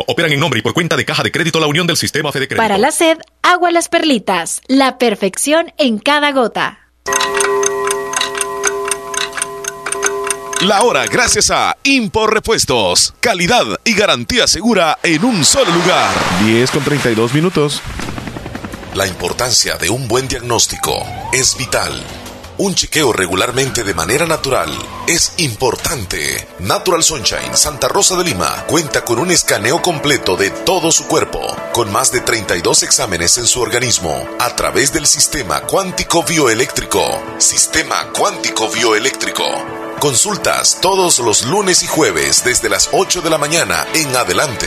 operan en nombre y por cuenta de Caja de Crédito La Unión del Sistema Fede Crédito. Para la sed, agua las perlitas. La perfección en cada gota. La hora gracias a Impor Repuestos. Calidad y garantía segura en un solo lugar. 10 con 32 minutos. La importancia de un buen diagnóstico es vital. Un chequeo regularmente de manera natural es importante. Natural Sunshine Santa Rosa de Lima cuenta con un escaneo completo de todo su cuerpo, con más de 32 exámenes en su organismo, a través del sistema cuántico bioeléctrico. Sistema cuántico bioeléctrico Consultas todos los lunes y jueves desde las 8 de la mañana en adelante.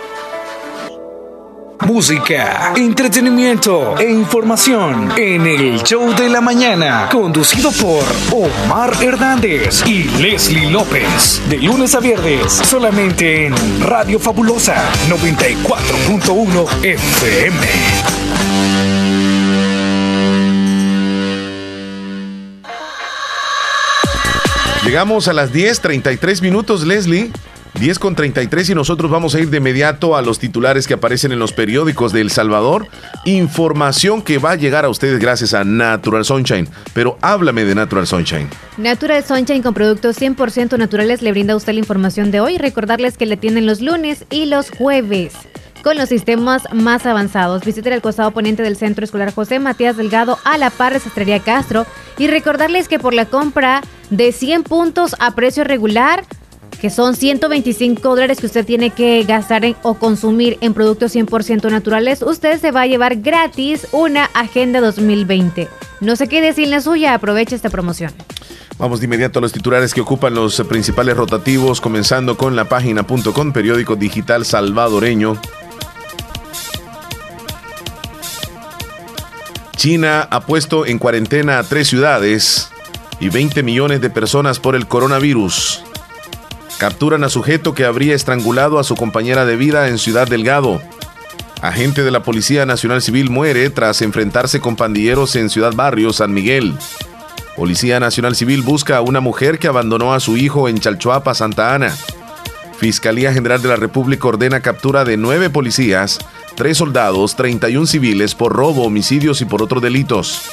Música, entretenimiento e información en el show de la mañana, conducido por Omar Hernández y Leslie López, de lunes a viernes, solamente en Radio Fabulosa 94.1 FM. Llegamos a las 10:33 minutos, Leslie. 10 con 33 y nosotros vamos a ir de inmediato a los titulares que aparecen en los periódicos de El Salvador. Información que va a llegar a ustedes gracias a Natural Sunshine. Pero háblame de Natural Sunshine. Natural Sunshine con productos 100% naturales le brinda a usted la información de hoy. Recordarles que le tienen los lunes y los jueves con los sistemas más avanzados. Visiten el costado poniente del Centro Escolar José Matías Delgado a la par de Sastrería Castro y recordarles que por la compra de 100 puntos a precio regular que son 125 dólares que usted tiene que gastar en, o consumir en productos 100% naturales, usted se va a llevar gratis una Agenda 2020. No se quede sin la suya, aproveche esta promoción. Vamos de inmediato a los titulares que ocupan los principales rotativos, comenzando con la página.com, periódico digital salvadoreño. China ha puesto en cuarentena a tres ciudades y 20 millones de personas por el coronavirus. Capturan a sujeto que habría estrangulado a su compañera de vida en Ciudad Delgado. Agente de la Policía Nacional Civil muere tras enfrentarse con pandilleros en Ciudad Barrio, San Miguel. Policía Nacional Civil busca a una mujer que abandonó a su hijo en Chalchuapa, Santa Ana. Fiscalía General de la República ordena captura de nueve policías, tres soldados, 31 civiles por robo, homicidios y por otros delitos.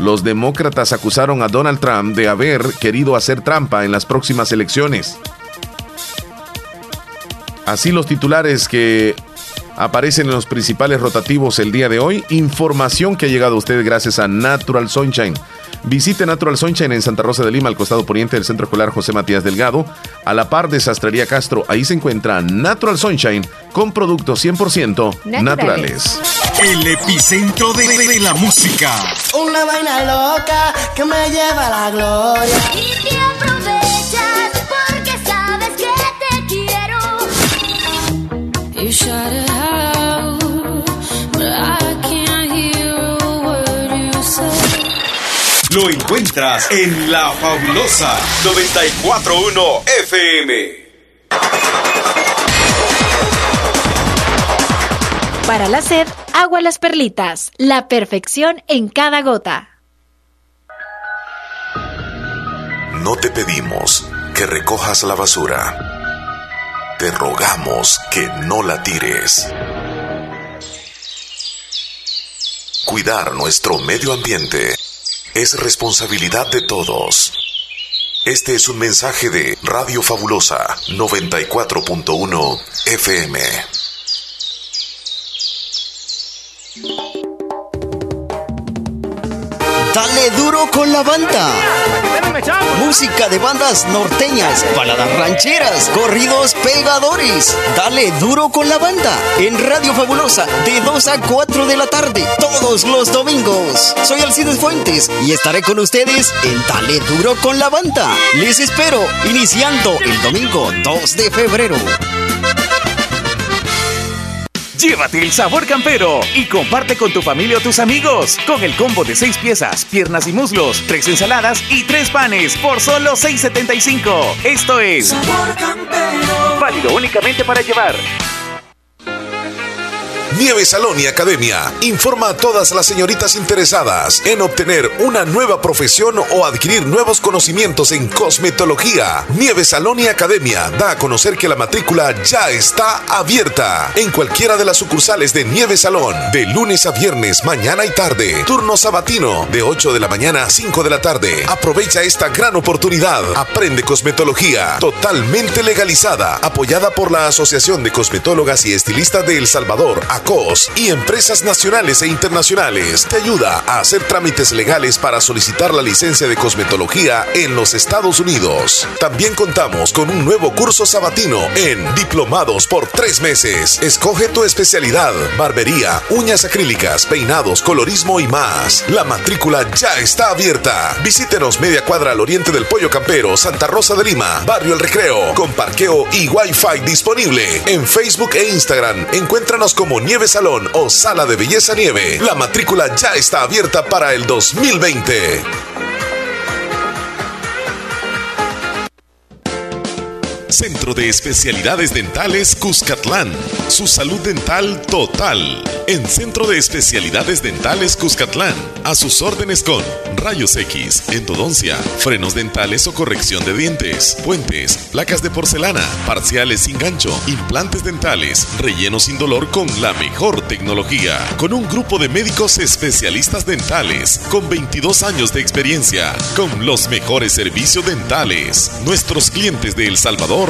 Los demócratas acusaron a Donald Trump de haber querido hacer trampa en las próximas elecciones. Así los titulares que aparecen en los principales rotativos el día de hoy. Información que ha llegado a ustedes gracias a Natural Sunshine. Visite Natural Sunshine en Santa Rosa de Lima, al costado poniente del Centro Escolar José Matías Delgado, a la par de Sastrería Castro. Ahí se encuentra Natural Sunshine con productos 100% naturales. El epicentro de, de, la música. Una vaina loca que me lleva a la gloria. Lo encuentras en La Fabulosa 941 FM. Para la sed, agua las perlitas, la perfección en cada gota. No te pedimos que recojas la basura te rogamos que no la tires. Cuidar nuestro medio ambiente es responsabilidad de todos. Este es un mensaje de Radio Fabulosa 94.1 FM. Dale duro con la banda. Música de bandas norteñas, baladas rancheras, corridos pegadores. Dale duro con la banda. En Radio Fabulosa, de 2 a 4 de la tarde, todos los domingos. Soy Alcides Fuentes y estaré con ustedes en Dale duro con la banda. Les espero, iniciando el domingo 2 de febrero. Llévate el sabor campero y comparte con tu familia o tus amigos con el combo de seis piezas, piernas y muslos, tres ensaladas y tres panes por solo 6.75. Esto es sabor campero. Válido únicamente para llevar. Nieve Salón y Academia informa a todas las señoritas interesadas en obtener una nueva profesión o adquirir nuevos conocimientos en cosmetología. Nieve Salón y Academia da a conocer que la matrícula ya está abierta en cualquiera de las sucursales de Nieve Salón, de lunes a viernes, mañana y tarde. Turno sabatino, de 8 de la mañana a 5 de la tarde. Aprovecha esta gran oportunidad. Aprende cosmetología totalmente legalizada, apoyada por la Asociación de Cosmetólogas y Estilistas de El Salvador. Y empresas nacionales e internacionales. Te ayuda a hacer trámites legales para solicitar la licencia de cosmetología en los Estados Unidos. También contamos con un nuevo curso sabatino en Diplomados por tres meses. Escoge tu especialidad, barbería, uñas acrílicas, peinados, colorismo y más. La matrícula ya está abierta. Visítenos media cuadra al oriente del Pollo Campero, Santa Rosa de Lima, Barrio El Recreo, con parqueo y Wi-Fi disponible. En Facebook e Instagram, encuéntranos como Nieve Salón o Sala de Belleza Nieve. La matrícula ya está abierta para el 2020. Centro de Especialidades Dentales Cuscatlán. Su salud dental total. En Centro de Especialidades Dentales Cuscatlán. A sus órdenes con rayos X, endodoncia, frenos dentales o corrección de dientes, puentes, placas de porcelana, parciales sin gancho, implantes dentales, relleno sin dolor con la mejor tecnología. Con un grupo de médicos especialistas dentales con 22 años de experiencia. Con los mejores servicios dentales. Nuestros clientes de El Salvador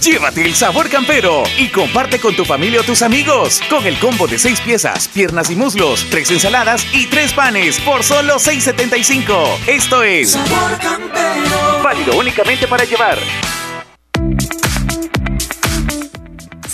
Llévate el sabor campero y comparte con tu familia o tus amigos. Con el combo de 6 piezas, piernas y muslos, 3 ensaladas y 3 panes por solo 6.75. Esto es Sabor Campero. Válido únicamente para llevar.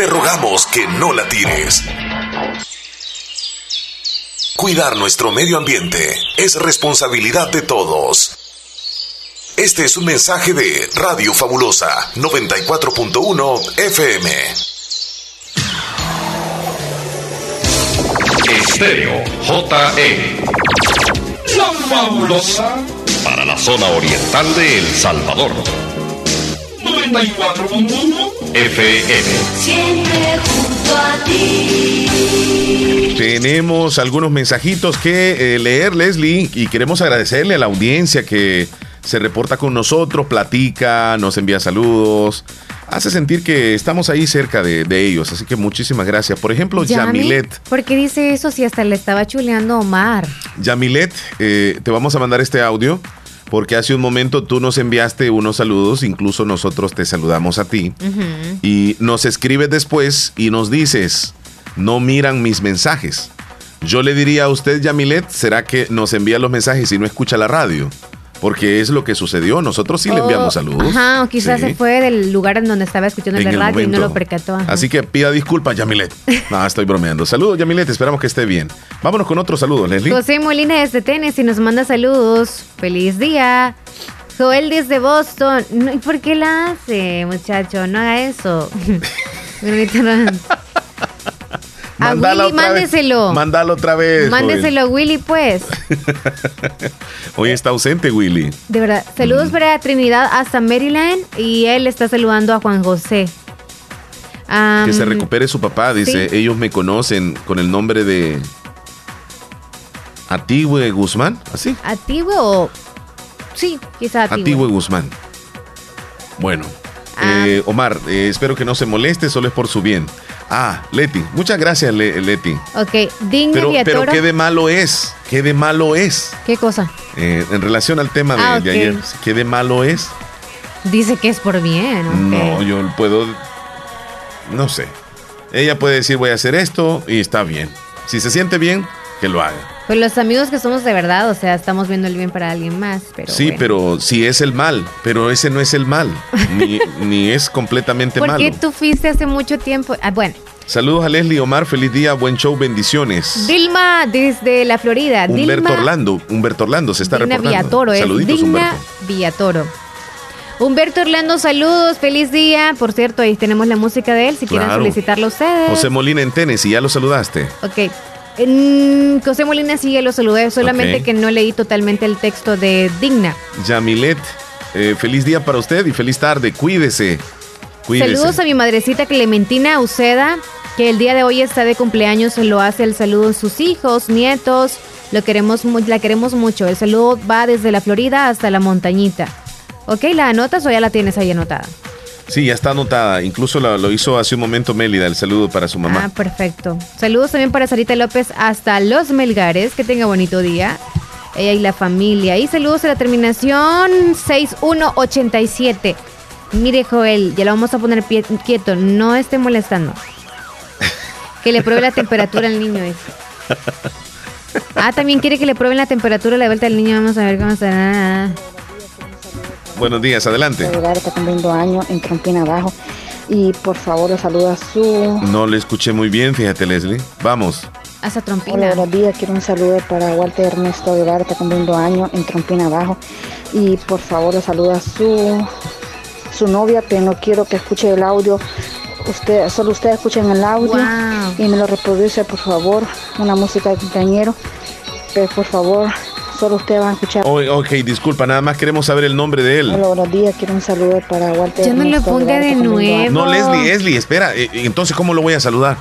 te rogamos que no la tires. Cuidar nuestro medio ambiente es responsabilidad de todos. Este es un mensaje de Radio Fabulosa 94.1 FM. Estéreo JE. La fabulosa para la zona oriental de El Salvador. 94.1 FM. Siempre junto a ti. Tenemos algunos mensajitos que eh, leer, Leslie, y queremos agradecerle a la audiencia que se reporta con nosotros, platica, nos envía saludos, hace sentir que estamos ahí cerca de, ellos. Así que muchísimas gracias. Por ejemplo, Yamilet. ¿Por qué dice eso si hasta le estaba chuleando Omar? Yamilet, eh, te vamos a mandar este audio porque hace un momento tú nos enviaste unos saludos, incluso nosotros te saludamos a ti, y nos escribes después y nos dices, no miran mis mensajes. Yo le diría a usted, Yamilet, ¿será que nos envía los mensajes y no escucha la radio? Porque es lo que sucedió. Nosotros sí le enviamos oh, saludos. Ajá, o quizás se fue del lugar en donde estaba escuchando el radio y no lo percató. Así que pida disculpas, Yamilet. no, estoy bromeando. Saludos, Yamilet. Esperamos que esté bien. Vámonos con otro saludo, Leslie. José Molina desde Tennessee nos manda saludos. Feliz día. Joel desde Boston. ¿Y por qué la hace, muchacho? No haga eso. A Willy, mándeselo. Mándalo otra vez. Mándeselo a Willy, pues. Hoy está ausente, Willy. De verdad. Saludos mm. para Trinidad hasta Maryland y él está saludando a Juan José. que se recupere su papá, dice. Ellos me conocen con el nombre de. Atigüe Guzmán, ¿así? Atigüe o. Sí, quizá Atigüe. Guzmán. Bueno. Ah. Eh, Omar, eh, espero que no se moleste, solo es por su bien. Ah, Leti. Muchas gracias, Leti. Ok, Digna pero, pero ¿qué de malo es? ¿Qué de malo es? ¿Qué cosa? Eh, en relación al tema de, ah, ayer, ¿qué de malo es? Dice que es por bien. No, yo puedo. No sé. Ella puede decir voy a hacer esto y está bien. Si se siente bien, que lo haga. Pues los amigos que somos de verdad, o sea, estamos viendo el bien para alguien más. Pero sí, pero si es el mal, pero ese no es el mal, ni, es completamente malo. ¿Por qué tú fuiste hace mucho tiempo? Ah, bueno. Saludos a Leslie Omar, feliz día, buen show, bendiciones. Dilma desde la Florida. Humberto Orlando, Humberto Orlando se está Dilma reportando. Villatoro, Saluditos, Dilma Villatoro. Humberto Orlando, saludos, feliz día. Por cierto, ahí tenemos la música de él, si quieren solicitarlo ustedes. José Molina en Tennessee, ya lo saludaste. Ok, en José Molina sí, lo saludé, solamente que no leí totalmente el texto de Digna. Yamilet, eh, feliz día para usted y feliz tarde, cuídese. Saludos a mi madrecita Clementina Uceda, que el día de hoy está de cumpleaños, lo hace el saludo a sus hijos, nietos, lo queremos, la queremos mucho. El saludo va desde la Florida hasta la montañita. ¿Ok? ¿La anotas o ya la tienes ahí anotada? Sí, ya está anotada. Incluso lo, hizo hace un momento Mélida, el saludo para su mamá. Ah, perfecto. Saludos también para Sarita López hasta Los Melgares. Que tenga bonito día. Ella y la familia. Y saludos a la terminación 6187. Mire, Joel, ya lo vamos a poner quieto. No esté molestando. Que le pruebe la temperatura al niño. Ah, también quiere que le prueben la temperatura a la vuelta al niño. Vamos a ver cómo está. Buenos días, adelante. Está cumpliendo años en Trompina Abajo. Y por favor, saluda a su. No le escuché muy bien, fíjate, Leslie. Vamos. Hasta Trompina. Hola, buenos días. Quiero un saludo para Walter Ernesto Guevara, está cumpliendo años en Trompina Abajo. Y por favor, saluda a su, su novia, pero no quiero que escuche el audio. Usted, solo ustedes escuchen el audio y me lo reproduce, por favor. Una música de compañero. Pero por favor, solo ustedes van a escuchar. ok, disculpa, nada más queremos saber el nombre de él. Hola, buenos días, quiero un saludo para Walter. Yo no le ponga de nuevo. No, Leslie, Leslie, espera, eh, entonces, ¿cómo lo voy a saludar?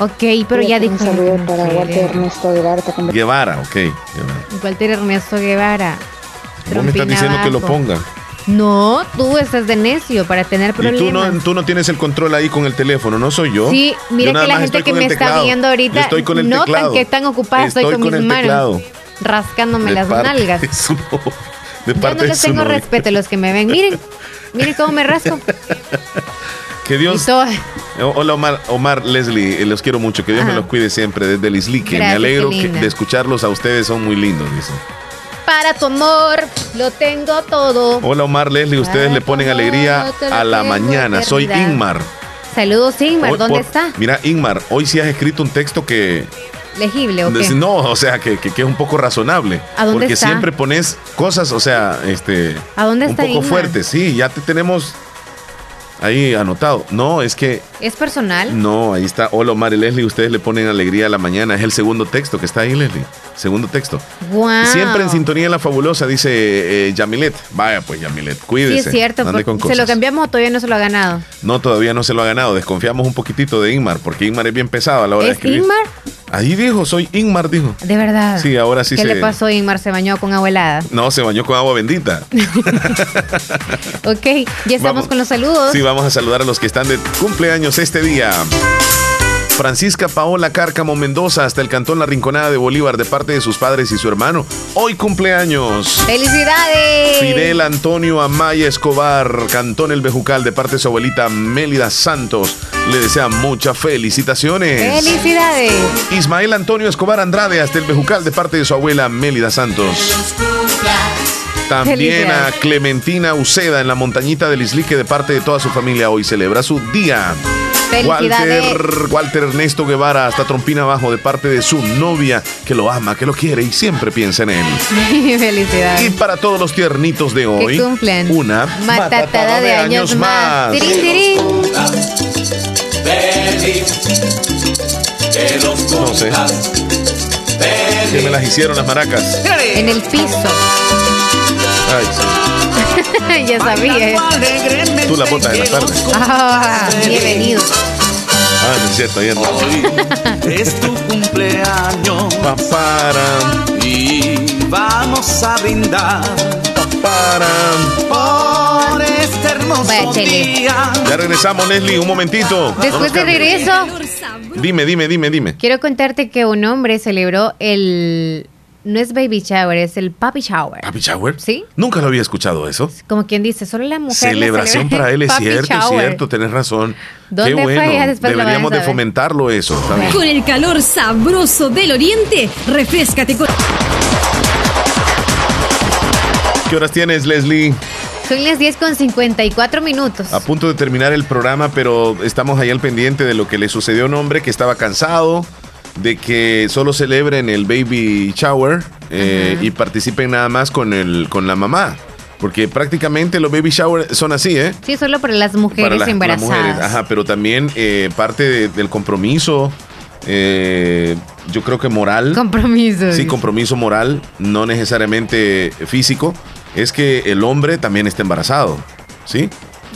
Ok, pero ya dijo. Un saludo para Walter Ernesto Guevara. Guevara, ok. Walter Ernesto Guevara. Vos me estás diciendo que lo ponga. No, tú estás de necio para tener problemas. Y tú no, tú no tienes el control ahí con el teléfono, no soy yo. Sí, mira que la gente que me está viendo ahorita estoy con el notan que están ocupadas, estoy, con, mis manos rascándome las nalgas. De Yo no les tengo respeto a los que me ven. Miren, miren cómo me rasco. Que Dios. Hola Omar, Omar, Leslie, eh, los quiero mucho. Que Dios me los cuide siempre desde el Islique. me alegro de escucharlos a ustedes, son muy lindos, dice. Para tu amor, lo tengo todo. Hola Omar, Leslie, ustedes le ponen alegría a la mañana. Soy Ingmar. Saludos Ingmar, ¿dónde está? Mira, Ingmar, hoy sí has escrito un texto que legible o qué? No, o sea, que, que, es un poco razonable. ¿A dónde porque siempre pones cosas, o sea, este. ¿A dónde un poco fuertes, sí, ya te tenemos ahí anotado. No, es que. ¿Es personal? No, ahí está. Hola, Omar y Leslie, ustedes le ponen alegría a la mañana. Es el segundo texto que está ahí, Leslie. Segundo texto. Wow. Siempre en sintonía la fabulosa, dice eh, Yamilet. Vaya, pues Yamilet, cuídese. Sí, es cierto. ¿Se lo cambiamos o todavía no se lo ha ganado? No, todavía no se lo ha ganado. Desconfiamos un poquitito de Ingmar, porque Ingmar es bien pesado a la hora de escribir. Ingmar? Ahí dijo, soy Ingmar, dijo. De verdad. Sí, ahora sí ¿Qué le pasó Ingmar? ¿Se bañó con agua helada? No, se bañó con agua bendita. ok, ya estamos con los saludos. Sí, vamos a saludar a los que están de cumpleaños este día. Francisca Paola Cárcamo Mendoza hasta el cantón La Rinconada de Bolívar de parte de sus padres y su hermano. Hoy cumpleaños. ¡Felicidades! Fidel Antonio Amaya Escobar, cantón El Bejucal de parte de su abuelita Mélida Santos. Le desea muchas felicitaciones. ¡Felicidades! Ismael Antonio Escobar Andrade hasta el Bejucal de parte de su abuela Mélida Santos. También a Clementina Uceda en la montañita del Islique de parte de toda su familia. Hoy celebra su día. Walter, Walter Ernesto Guevara hasta Trompina Abajo de parte de su novia que lo ama, que lo quiere y siempre piensa en él. Felicidades. Y para todos los tiernitos de hoy, una matatada, de, años, más. No sé. Que me las hicieron las maracas. En el piso. Ay, sí. ya sabía. Tú la botas en la tarde. Ah, bienvenido. Ah, no es cierto, ayer no. Es tu cumpleaños. Papara. Y vamos a brindar. Papara. Por este hermoso Vaya, día. Ya regresamos, Leslie, un momentito. Después de regreso, Dime, dime, dime, dime. quiero contarte que un hombre celebró el. No es baby shower, es el papi shower. ¿Papi Shower? Sí. Nunca lo había escuchado eso. Como quien dice, solo la mujer. le Celebración celebra para él, es cierto, es shower. cierto, tenés razón. ¿Dónde Qué fue? bueno. Después lo Deberíamos de fomentarlo eso. Con el calor sabroso del oriente, refrescate con... ¿Qué horas tienes, Leslie? Son las 10 con 54 minutos. A punto de terminar el programa, pero estamos ahí al pendiente de lo que le sucedió a un hombre que estaba cansado de que solo celebren el baby shower eh, y participen nada más con el con la mamá. Porque prácticamente los baby shower son así, ¿eh? Sí, solo para las mujeres Para las- las embarazadas. mujeres, ajá, pero también eh, parte de- del compromiso, eh, yo creo que moral. Compromiso. Sí, compromiso moral, no necesariamente físico, es que el hombre también está embarazado, ¿sí?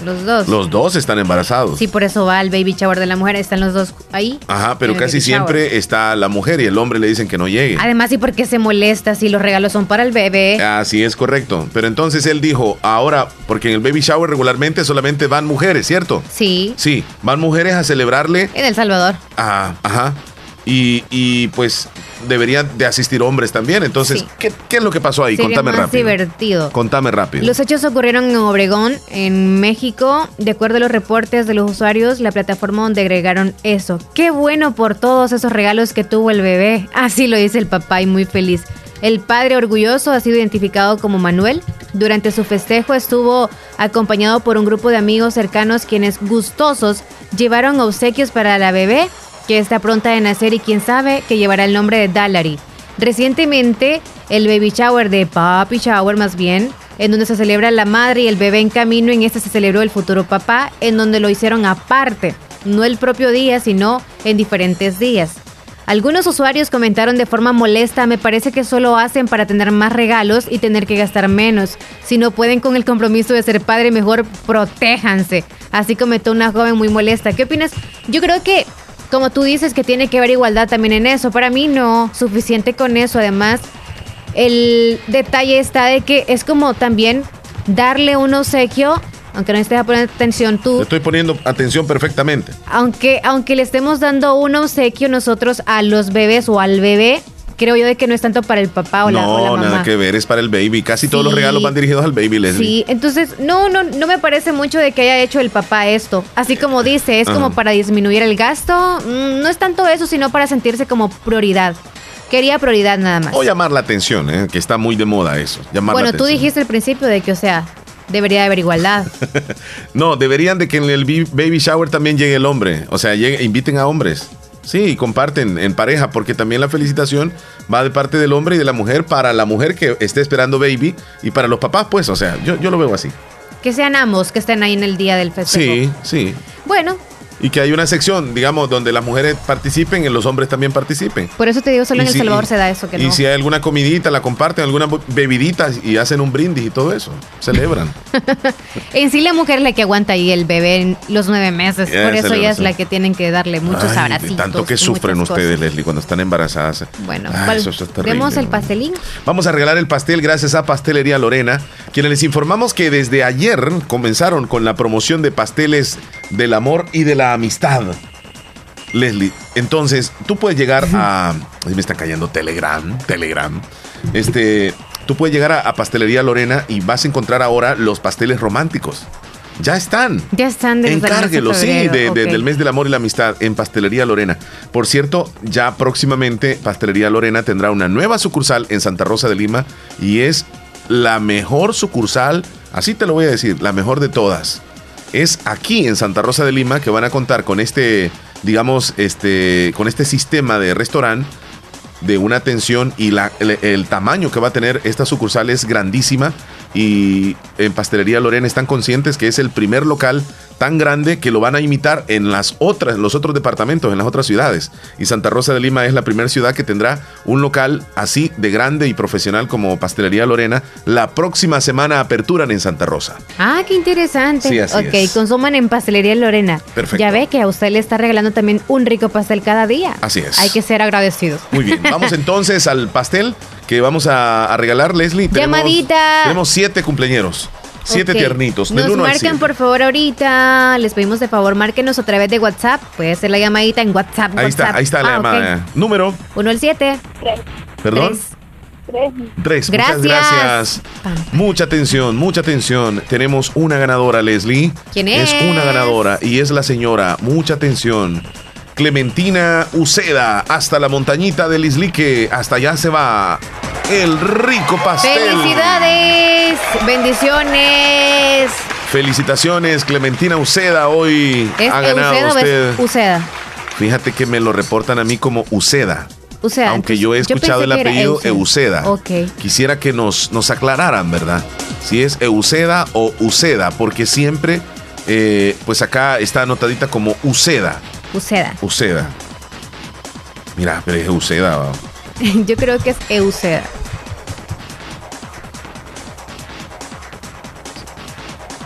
Los dos. Los dos están embarazados. Sí, por eso va al baby shower de la mujer. Están los dos ahí. Ajá, pero el casi shower. siempre está la mujer y el hombre le dicen que no llegue. Además, ¿y por qué se molesta si los regalos son para el bebé? Así es correcto. Pero entonces él dijo, ahora, porque en el baby shower regularmente solamente van mujeres, ¿cierto? Sí, Sí, van mujeres a celebrarle en El Salvador. a, ajá. Y, y, pues deberían de asistir hombres también. Entonces, Sí. ¿qué, qué es lo que pasó ahí? Sería Contame más rápido. divertido. Contame rápido. Los hechos ocurrieron en Obregón, en México. De acuerdo a los reportes de los usuarios, la plataforma donde agregaron eso. Qué bueno por todos esos regalos que tuvo el bebé. Así lo dice el papá y muy feliz. El padre orgulloso ha sido identificado como Manuel. Durante su festejo estuvo acompañado por un grupo de amigos cercanos quienes gustosos llevaron obsequios para la bebé que está pronta de nacer y quién sabe que llevará el nombre de Dallary. Recientemente, el baby shower de Papi Shower más bien, en donde se celebra la madre y el bebé en camino, en este se celebró el futuro papá, en donde lo hicieron aparte, no el propio día, sino en diferentes días. Algunos usuarios comentaron de forma molesta, me parece que solo hacen para tener más regalos y tener que gastar menos. Si no pueden con el compromiso de ser padre, mejor protéjanse. Así comentó una joven muy molesta. ¿Qué opinas? Yo creo que, como tú dices, que tiene que haber igualdad también en eso. Para mí no, suficiente con eso. Además, el detalle está de que es como también darle un obsequio, aunque no estés poniendo atención tú, Te estoy poniendo atención perfectamente. aunque, aunque le estemos dando un obsequio nosotros a los bebés o al bebé, creo yo de que no es tanto para el papá o, la, o la No, mamá. nada que ver, es para el baby. Casi todos los regalos van dirigidos al baby, Leslie. Sí, entonces no, no, no me parece mucho de que haya hecho el papá esto. Así como dice, es como para disminuir el gasto. Mm, No es tanto eso, sino para sentirse como prioridad. Quería prioridad nada más. O llamar la atención, ¿eh? que está muy de moda eso. Llamar bueno, la tú dijiste al principio de que, o sea, debería de haber igualdad. No, deberían de que en el baby shower también llegue el hombre. O sea, llegue- inviten a hombres. Sí, y comparten en pareja, porque también la felicitación va de parte del hombre y de la mujer para la mujer que esté esperando baby y para los papás, pues, o sea, yo, yo lo veo así. que sean ambos que estén ahí en el día del festejo. Sí, sí. Bueno, Y que hay una sección, digamos, donde las mujeres participen y los hombres también participen. por eso te digo, solo Y en El Salvador se da eso, que y no. si hay alguna comidita, la comparten, alguna bu- bebidita y hacen un brindis y todo eso. Celebran. En sí la mujer es la que aguanta ahí el bebé en los nueve meses. Por eso ella es la que tienen que darle muchos Ay, abracitos. tanto que sufren ustedes, cosas. Leslie, cuando están embarazadas. Bueno, Ay, ¿cuál- eso, eso es terrible, vemos el pastelín. Vamos a regalar el pastel gracias a Pastelería Lorena, quienes les informamos que desde ayer comenzaron con la promoción de pasteles del amor y de la amistad. Leslie, entonces tú puedes llegar a. Ahí me está cayendo Telegram, Telegram. Este, tú puedes llegar a, a Pastelería Lorena y vas a encontrar ahora los pasteles románticos. Ya están. Ya están desde el mes de Encárguelo, sí, de- del mes del amor y la amistad en Pastelería Lorena. Por cierto, ya próximamente Pastelería Lorena tendrá una nueva sucursal en Santa Rosa de Lima y es la mejor sucursal, así te lo voy a decir, la mejor de todas. Es aquí en Santa Rosa de Lima que van a contar con este, digamos, este, con este sistema de restaurante de una atención y la- el, el tamaño que va a tener esta sucursal es grandísima. Y en Pastelería Lorena están conscientes que es el primer local tan grande que lo van a imitar en las otras, los otros departamentos, en las otras ciudades. Y Santa Rosa de Lima es la primera ciudad que tendrá un local así de grande y profesional como Pastelería Lorena. La próxima semana aperturan en Santa Rosa. Ah, qué interesante. Sí, así ok, consuman en Pastelería Lorena. Perfecto. Ya ve que a usted le está regalando también un rico pastel cada día. Así es. Hay que ser agradecidos. Muy bien, vamos entonces al pastel que vamos a, regalar, Leslie. Llamadita. Tenemos siete cumpleaños. Siete tiernitos. Nos marcan por favor ahorita. Les pedimos de favor, márquenos a través de WhatsApp. Puede ser la llamadita en WhatsApp. Ahí está, ahí está la ah, llamada. Número. Uno al siete. Tres. Perdón. Tres. Tres. Gracias. Muchas gracias. Mucha atención, mucha atención. Tenemos una ganadora, Leslie. ¿Quién es? Es una ganadora y es la señora. Mucha atención. Clementina Uceda, hasta la montañita del Islique. Hasta allá se va el rico pastel. ¡Felicidades! ¡Bendiciones! Felicitaciones, Clementina Uceda. Hoy ha ganado usted. Uceda. Fíjate que me lo reportan a mí como Uceda. Uceda. Aunque yo he escuchado el apellido Euseda. Quisiera que nos, nos aclararan, ¿verdad? Si es Euseda o Uceda, porque siempre, eh, pues acá está anotadita como Uceda. Uceda. Uceda. Mira, pero es Uceda. Yo creo que es Euseda.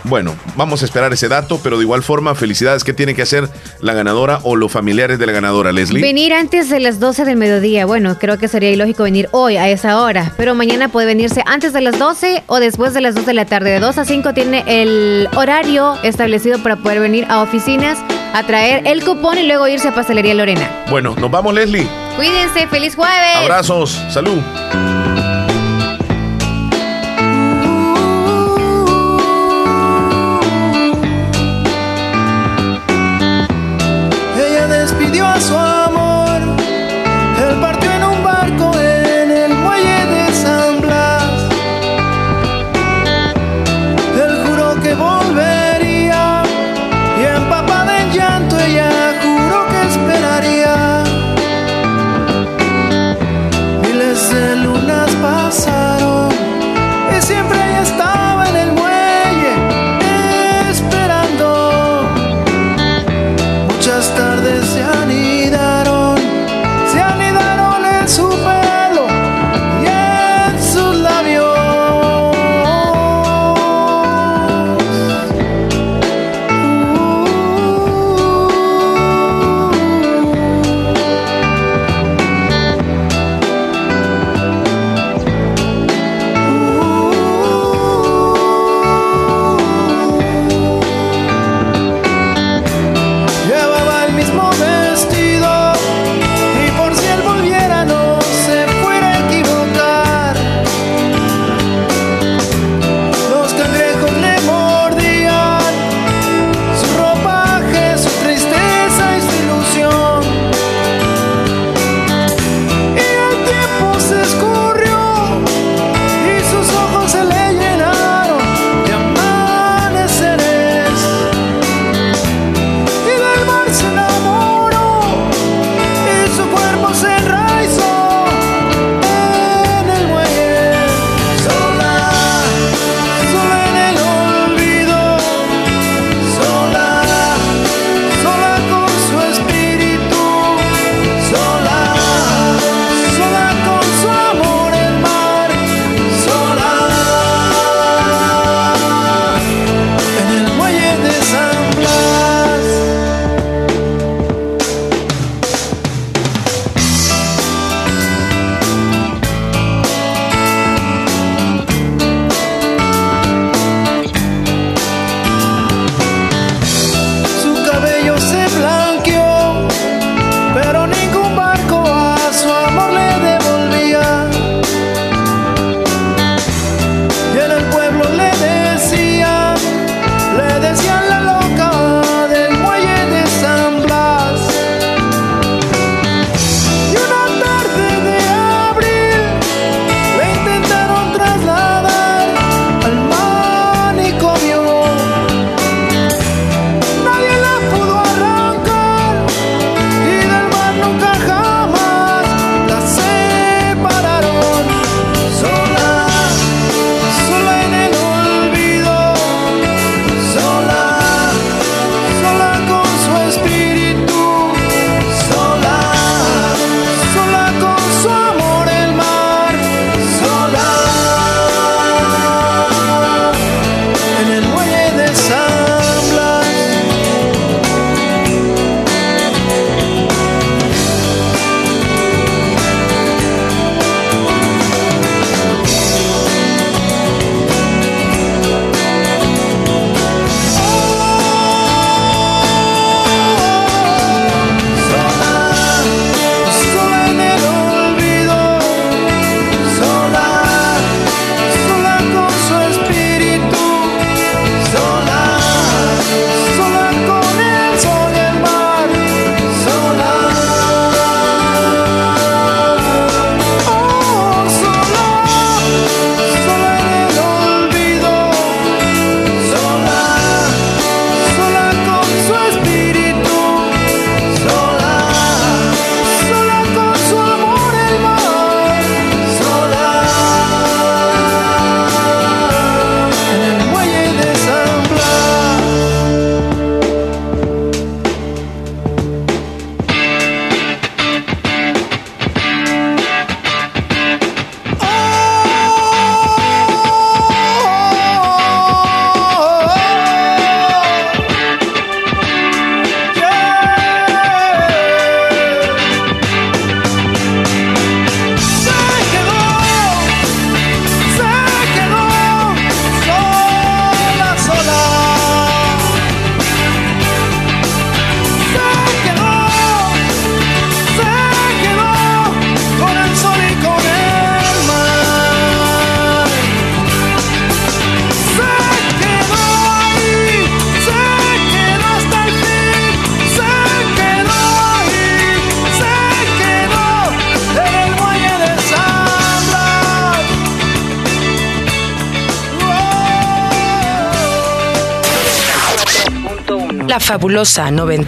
Bueno, vamos a esperar ese dato, pero de igual forma, felicidades. ¿Qué tiene que hacer la ganadora o los familiares de la ganadora, Leslie? Venir antes de las 12 del mediodía. Bueno, creo que sería ilógico venir hoy a esa hora, pero mañana puede venirse antes de las 12 o después de las 2 de la tarde. De 2 a 5 tiene el horario establecido para poder venir a oficinas a traer el cupón y luego irse a Pastelería Lorena. Bueno, nos vamos, Leslie. Cuídense, feliz jueves. Abrazos, salud. Fabulosa 90.